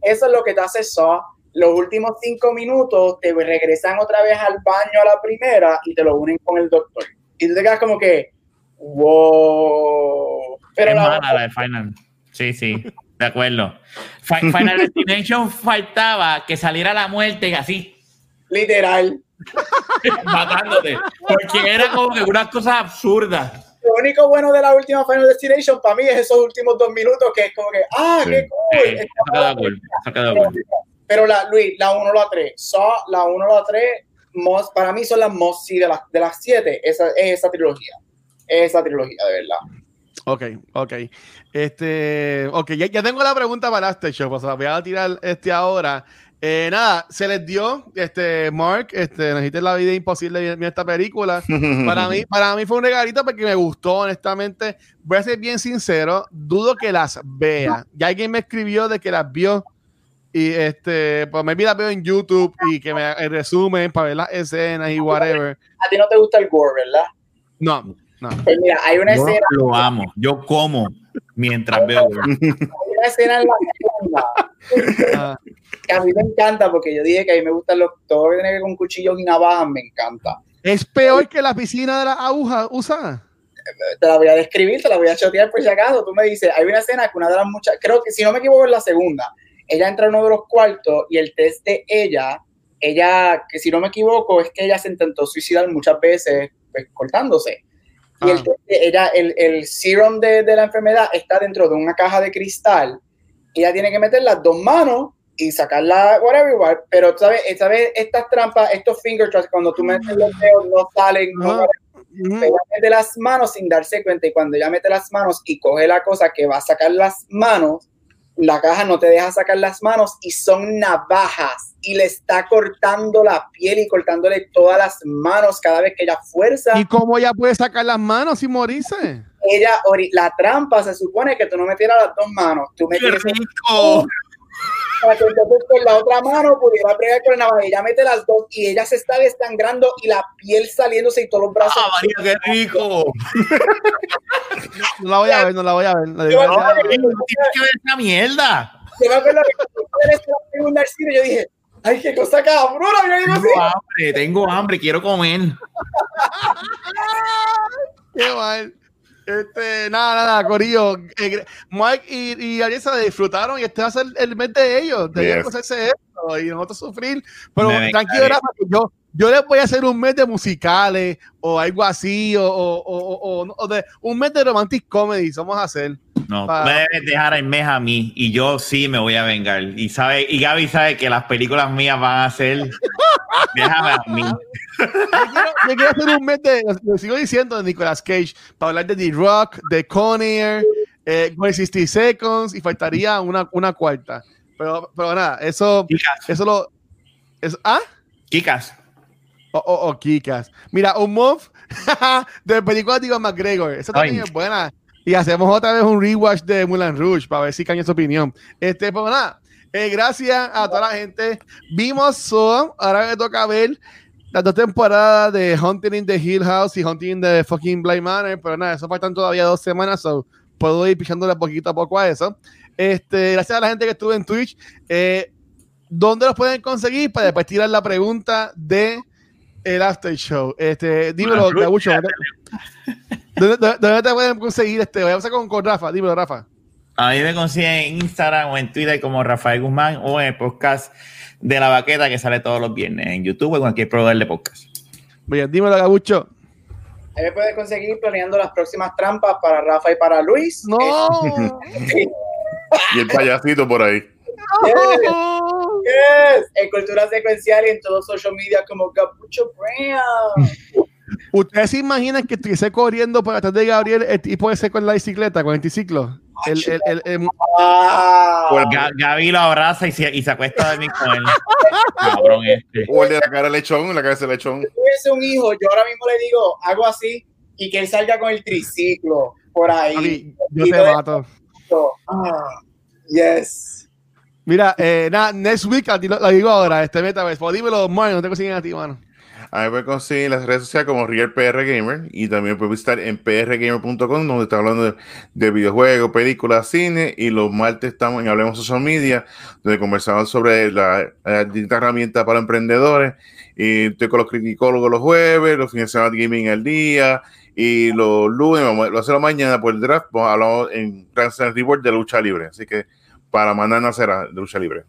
Eso es lo que te hace Saw. Los últimos cinco minutos te regresan otra vez al baño a la primera y te lo unen con el doctor. Y tú te quedas como que, wow. Pero es la mala la de Final. Sí, sí, de acuerdo. Final Destination faltaba que saliera la muerte así. Literal. Matándote. Porque era como que unas cosas absurdas. Lo único bueno de la última Final Destination para mí es esos últimos dos minutos que es como que, ah, sí. qué cool. Pero, pero la, Luis, la 1, la 3, Saw, la 1, la 3, most, para mí son las most, sí, de, las de las 7, esa, es esa trilogía. esa trilogía, de verdad. Ok, ok. Este, ok, ya, ya tengo la pregunta para este show, pues la voy a tirar este ahora. Eh, nada, se les dio, este, Mark, este, necesité la vida imposible de esta película. Para mí, para mí fue un regalito porque me gustó, honestamente. Voy a ser bien sincero, dudo que las vea. Ya alguien me escribió de que las vio y este, pues me vi las veo en YouTube y que me resumen para ver las escenas y whatever. A ti no te gusta el gore, ¿verdad? No, no. Pues mira, hay una Yo escena, lo amo. Yo como mientras veo. hay una escena en la Ah, a mí me encanta porque yo dije que a mí me gustan los, todo lo que tiene que ver con cuchillos y navajas, me encanta. es peor que la piscina de la aguja usada. te la voy a describir, te la voy a chotear por si acaso. Tú me dices, hay una escena que una de las muchas, creo que si no me equivoco es la segunda, ella entra en uno de los cuartos y el test de ella, ella, que si no me equivoco, es que ella se intentó suicidar muchas veces pues, cortándose. Y el, Ah. test de ella, el, el serum de, de la enfermedad está dentro de una caja de cristal. Ella tiene que meter las dos manos y sacarla, whatever, igual. Pero, ¿sabes? ¿sabes? Estas trampas, estos finger traps, cuando tú metes los dedos, no salen, no. Ujú. ella mete las manos sin darse cuenta y cuando ella mete las manos y coge la cosa que va a sacar las manos, la caja no te deja sacar las manos y son navajas y le está cortando la piel y cortándole todas las manos cada vez que ella fuerza. ¿Y cómo ella puede sacar las manos sin morirse? Ella, la trampa se supone que tú no metieras las dos manos, tú ¡Qué metieras rico! Para que entonces con la otra mano pudiera bregar con la navaja. Ella mete las dos y ella se está desangrando y la piel saliéndose y todos los brazos. ¡Ah, María, qué rico! No la voy a ver, no la voy a ver. No, tienes que ver esa mierda. Yo me acuerdo que cuando yo era la segunda al cine, yo dije, ay, qué cosa cabrona. Yo digo, Tengo hambre, tengo hambre, quiero comer. Qué mal. Este, nada, nada, Corillo. Eh, Mike y, y Ariesa disfrutaron y este va a ser el mes de ellos. De ellos Yes. hacerse esto y nosotros sufrir. Pero Me tranquilo, que yo, yo les voy a hacer un mes de musicales o algo así, o, o, o- o- de, un mes de romantic comedy. Vamos a hacer. No, Pa- me debes dejar el mes a mí y yo sí me voy a vengar. Y sabe, y Gaby sabe que las películas mías van a ser. Déjame a mí. Yo quiero, yo quiero hacer un mes de, lo sigo diciendo, de Nicolas Cage, para hablar de The Rock, de Con Air, eh, con 60 Seconds, y faltaría una, una cuarta. Pero, pero nada, eso, Kikas, eso lo. Eso, ¿Ah? Kikas. O, o, o Kikas. Mira, un move de película de McGregor. Esa también Ay. es buena. Y hacemos otra vez un rewatch de Mulan Rouge para ver si cambia su opinión. Este, pero nada, eh, gracias a toda la gente. Vimos So, ahora me toca ver las dos temporadas de Hunting in the Hill House y Hunting in the fucking Blind Manor. Pero nada, eso faltan todavía dos semanas, so puedo ir pichándole poquito a poco a eso. Este, gracias a la gente que estuvo en Twitch. Eh, ¿Dónde los pueden conseguir? Para después tirar la pregunta de el After Show. Este, dímelo, Gabucho. ¿dónde, dónde- te pueden conseguir? Este, voy a pasar con, con Rafa. Dímelo, Rafa. A mí me consiguen en Instagram o en Twitter como Rafael Guzmán o en el podcast de la baqueta que sale todos los viernes en YouTube o en cualquier proveedor de podcast. Bien, dímelo, Gabucho. Ahí me puedes conseguir planeando las próximas trampas para Rafa y para Luis. No. Y el payasito por ahí. Yes, en cultura secuencial y en todos social media como Gabucho Brand. ¿Ustedes se imaginan que estuviese corriendo por atrás de Gabriel el tipo ese con la bicicleta, con el anticiclo? El, el, el, el- Wow. Ga- Gaby lo abraza y se, y se acuesta a dormir con él. Cabrón este. O el de la cara lechón, la cabeza del lechón. Si tuviese un hijo, yo ahora mismo le digo, hago así y que él salga con el triciclo por ahí. Papi, yo Y te mato. Ah, yes. Mira, eh, nada, next week, a ti lo, digo ahora, este metaverse. Pues dímelo, Mario, no te consiguen a ti, mano. A mí me conseguir en las redes sociales como RealPR Gamer y también pueden visitar en prgamer.com donde está hablando de, de videojuegos, películas, cine y los martes estamos en Hablemos Social Media donde conversamos sobre la, distintas herramientas para emprendedores y estoy con los criticólogos los jueves, los fines de gaming al día y los lunes, lo hacemos mañana por el draft, vamos a hablar en Slam Reward de lucha libre, así que para mañana será de lucha libre.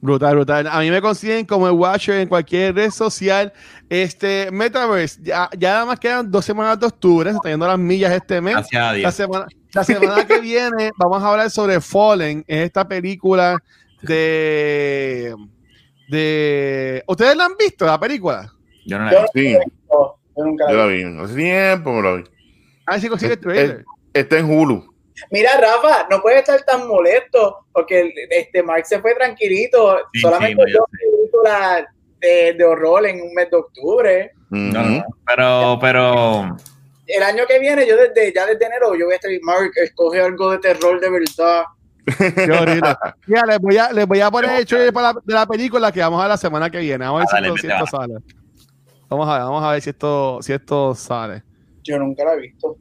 Brutal, brutal. A mí me consiguen como el Watcher en cualquier red social. Este Metaverse, ya, ya nada más quedan dos semanas de octubre, se están yendo las millas este mes. Gracias a La semana, la semana que viene vamos a hablar sobre Fallen, en esta película de. de ¿Ustedes la han visto, la película? Yo no la Yo, he visto. Sí, yo nunca yo la la vi. vi, hace tiempo me la vi. A ver si consigue el trailer. Está en Hulu. Mira, Rafa, no puede estar tan molesto porque el- este Mark se fue tranquilito. Sí, solamente sí, no, películas de, de horror en un mes de octubre. No, pero, pero El año que viene, yo desde ya desde enero, yo voy a estar Mark, escoge algo de terror de verdad. Mira, les voy a, les voy a poner el trailer para la- de la película que vamos a ver la semana que viene. Vamos a ver Ah, si, dale, esto, si vete, esto sale. Vamos a ver, vamos a ver si esto, si esto sale. Yo nunca la he visto.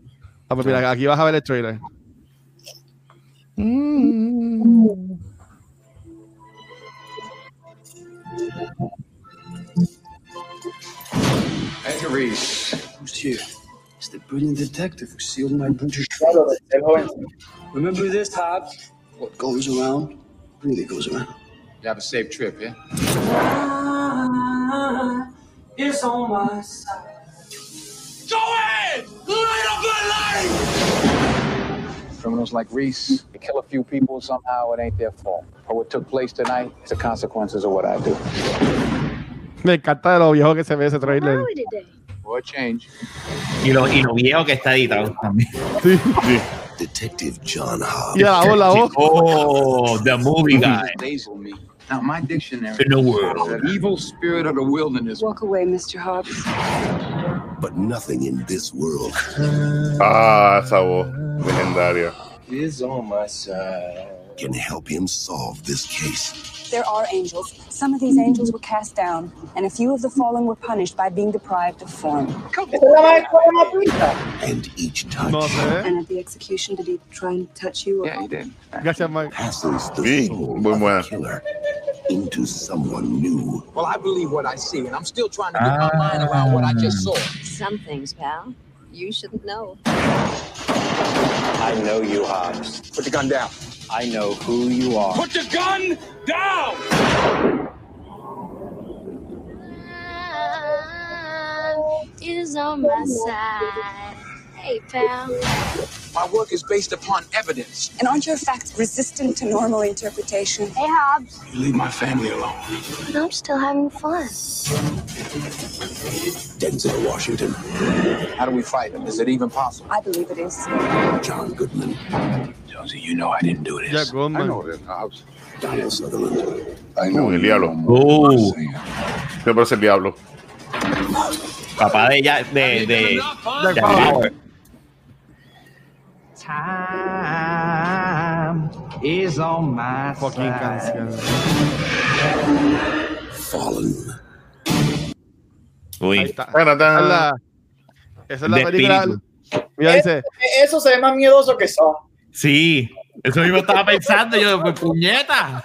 Ah, pues mira, aquí vas a ver el trailer. Mm. Edgar Reese. Who's here? It's the brilliant detective who sealed my British. Claro. Remember this, Hobbs? What goes around really goes around. You have a safe trip, yeah? Ah, it's on my side. Criminals like Reese, they kill a few people, somehow it ain't their fault. But what took place tonight is the consequences of what I do. Me encanta de lo viejo que se ve ese trailer. Boy, change. y lo, y lo viejo que está editado también. Sí. Detective John Hobbs. Y la voz. Oh, the movie guy Days will meet. Now, my dictionary in the world. says an evil spirit of the wilderness. Walk away, Mr. Hobbs. But nothing in this world Ah, esa voz legendaria. Is on my side. can help him solve this case. There are angels. Some of these angels were cast down, and a few of the fallen were punished by being deprived of form. ¿Esa es la más buena pinta? And each touch No. And at the execution, did he try and touch you? Yeah, he did. Gracias, Mike. passes the Sí, soul muy of buena. the killer into someone new. Well, I believe what I see, and I'm still trying to get my ah. mind around what I just saw. Some things, pal. You shouldn't know. I know you, Hobbs. Put the gun down. I know who you are. Put the gun down! Is on my side. Hey, pal. My work is based upon evidence. And aren't your facts resistant to normal interpretation? Hey, Hobbs. You leave my family alone. But I'm still having fun. Denzel Washington, How do we fight him? Is it even possible? I believe it is. John Goodman, Jonesy, you know I didn't do this. Jack Goldman. this, Hobbs. Donald Sutherland, I Uh, el diablo. Uh, Me parece el diablo. papá de ya, de, de, Jack de Bauer. Time is on my Fucking side. canción. Fallen, Ahí Uy, está. Bueno, Esa es la, esa es la película. Mira, dice. Eso se ve más miedoso que son. sí, eso mismo estaba pensando yo, pues puñeta.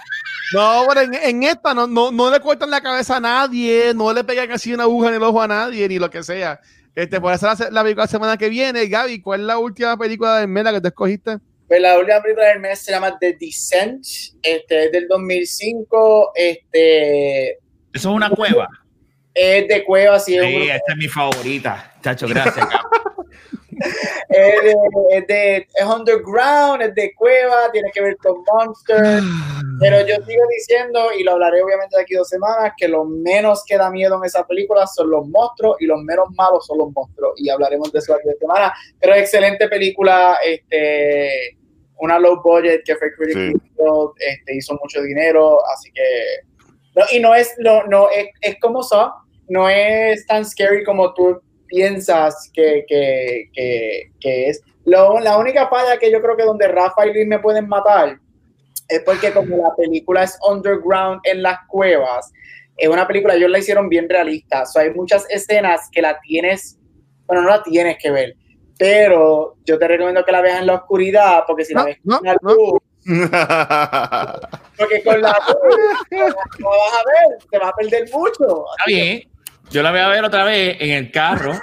No, pero en, en esta no, no, no le cortan la cabeza a nadie, no le pegan así una aguja en el ojo a nadie, ni lo que sea. Este, por eso la, la película la semana que viene. Gaby, ¿cuál es la última película de Mela que te escogiste? Pues la última película del mes se llama The Descent, este, es del 2005, este, Eso es una cueva. es de cueva, sí, Sí, esta es mi favorita. Chacho, gracias. Es de, es de- es underground, es de cueva, tiene que ver con monsters, pero yo sigo diciendo, y lo hablaré obviamente de aquí dos semanas, que lo menos que da miedo en esa película son los monstruos y los menos malos son los monstruos, y hablaremos de eso aquí dos semanas, pero excelente película, este, una low budget que fue Critical Role, este, hizo mucho dinero, así que no, y no es, no, no, es, es como Saw, no es tan scary como tú piensas que, que, que, que es. Lo- la única falla que yo creo que donde Rafa y Luis me pueden matar es porque como la película es underground en las cuevas, es una película, ellos la hicieron bien realista, o sea, hay muchas escenas que la tienes, bueno, no la tienes que ver, pero yo te recomiendo que la veas en la oscuridad, porque si la No, ves no, con la no. luz, porque con la luz no vas a ver, te va a perder mucho. Está bien. Yo la voy a ver otra vez en el carro.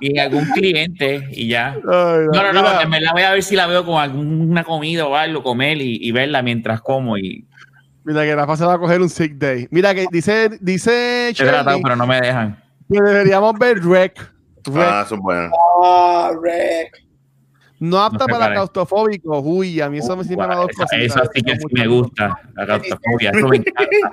y algún cliente y ya. Ay, No, no, no, mira, en verdad voy a ver si la veo con alguna comida o algo, comer y, y verla mientras como y mira que Rafa se va a coger un sick day. Mira que dice, dice he tratado, pero no me dejan. que deberíamos ver Rec. Rec. ah, son buenas. Ah, Rec. No apta No para es. claustrofóbicos. Uy, a mí eso me siempre me ha dado Esa- cositas. Eso sí que sí me gusta. La claustrofobia, eso me encanta.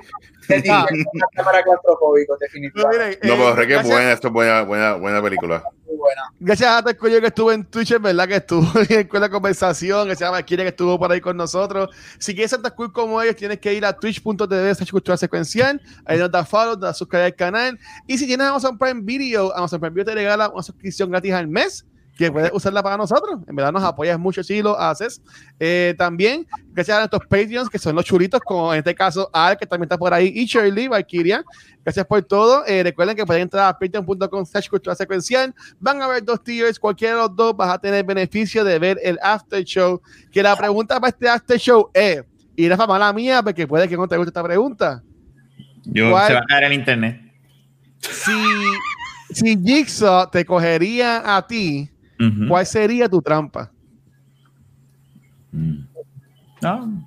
Te digo, una para claustrofóbicos, Pero definitivamente. No, eh, pero Rec es gracias- buena, esto es buena, buena, buena película. Muy buena. Gracias a Tercoyo que estuvo en Twitch, es verdad que estuvo en con la conversación. Gracias a Valkyria que estuvo por ahí con nosotros. Si quieres ser tan cool como ellos, tienes que ir a twitch.tv slash cultura secuencial. Ahí nos da follow, nos da suscribir al canal. Y si tienes Amazon Prime Video, Amazon Prime Video te regala una suscripción gratis al mes que puedes usarla para nosotros. En verdad nos apoyas mucho si lo haces. Eh, también, gracias a nuestros Patreons, que son los chulitos, como en este caso Al, que también está por ahí, y Shirley, Valkyria. Gracias por todo. Eh, recuerden que pueden entrar a patreon.com slash cultura secuencial. Van a ver dos tiers, cualquiera de los dos vas a tener beneficio de ver el after show. Que la pregunta para este after show es, y era para mala mía, porque puede que no te guste esta pregunta. Yo, ¿Cuál? se va a caer el internet. Si, si Jigsaw te cogería a ti, ¿cuál sería tu trampa? No.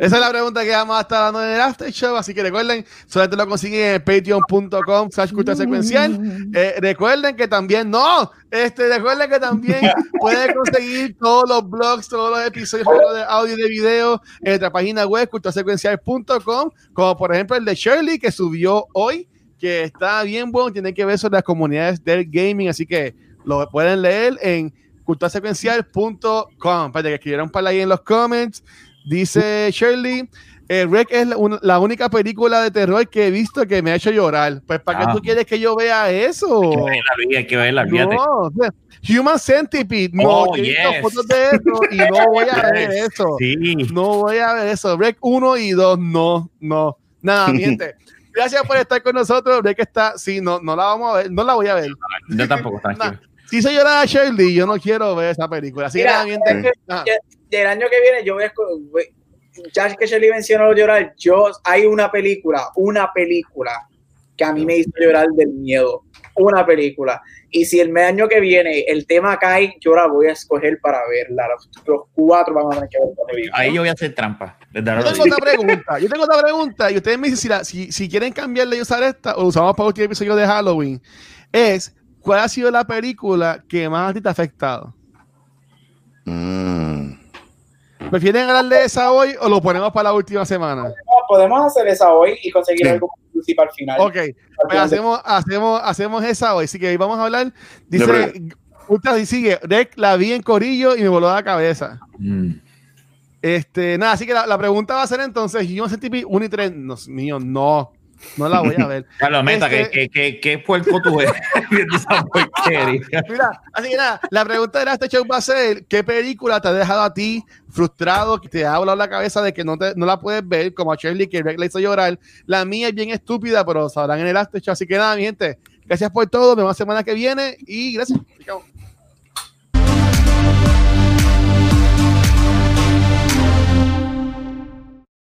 Esa es la pregunta que vamos a estar dando en el after show, así que recuerden, solamente lo consiguen en patreon.com slash cultura secuencial. Eh, recuerden que también, no, este, recuerden que también pueden conseguir todos los blogs, todos los episodios de audio y de video en nuestra página web, culturasecuencial.com, como por ejemplo el de Shirley que subió hoy, que está bien bueno, tiene que ver sobre las comunidades del gaming, así que lo pueden leer en culturasecuencial.com. Para que escribieron para ahí en los comments. Dice Shirley, eh, Rec es la, un- la única película de terror que he visto que me ha hecho llorar. Pues, ¿para qué Ah. tú quieres que yo vea eso? Hay que verla, hay que verla. No, Human Centipede, no, Oh, yo he visto fotos de eso y no voy a ver eso. Sí. No voy a ver eso. Rec 1 y 2, no, no. Nada, mi gente. Gracias por estar con nosotros. Rec está, sí, no, no la vamos a ver, no la voy a ver. Yo tampoco, tranquilo. Si se llora a Shirley, yo no quiero ver esa película. Así que Mira, nada, que- Ah. que el año que viene yo voy a ya que Shelly mencionó llorar, yo hay una película, una película que a mí me hizo llorar del miedo, una película. Y si el año que viene el tema cae, yo la voy a escoger para verla. Los, los cuatro vamos a tener que ver. Ahí yo voy a hacer trampa. Yo tengo otra pregunta. Yo tengo otra pregunta. Y ustedes me dicen si, la- si, si quieren cambiarle y usar esta o usamos para el último episodio de Halloween. Es ¿cuál ha sido la película que más a ti te ha afectado? Mm. ¿Prefieren hablar de esa hoy o lo ponemos para la última semana? No, podemos hacer esa hoy y conseguir Sí. algo exclusivo al final. Ok, pues hacemos, hacemos, hacemos esa hoy. Así que hoy vamos a hablar. Dice, Ultra y sigue, Rec la vi en Corillo y me voló la cabeza. Mm. Este, nada, así que la, la pregunta va a ser entonces, Human Centipede 1 y 3, no, mío, no, no la voy a ver. Carlos, meta, Este- ¿qué, qué, qué, qué puerco tú eres viendo esa porquería? Mira, así que nada, la pregunta de este show va a ser: ¿qué película te ha dejado a ti frustrado, que te ha volado la cabeza de que no, te, no la puedes ver, como a Shirley, que Greg le hizo llorar? La mía es bien estúpida, pero sabrán en el after show. Así que nada, mi gente, gracias por todo. Nos vemos la semana que viene y gracias.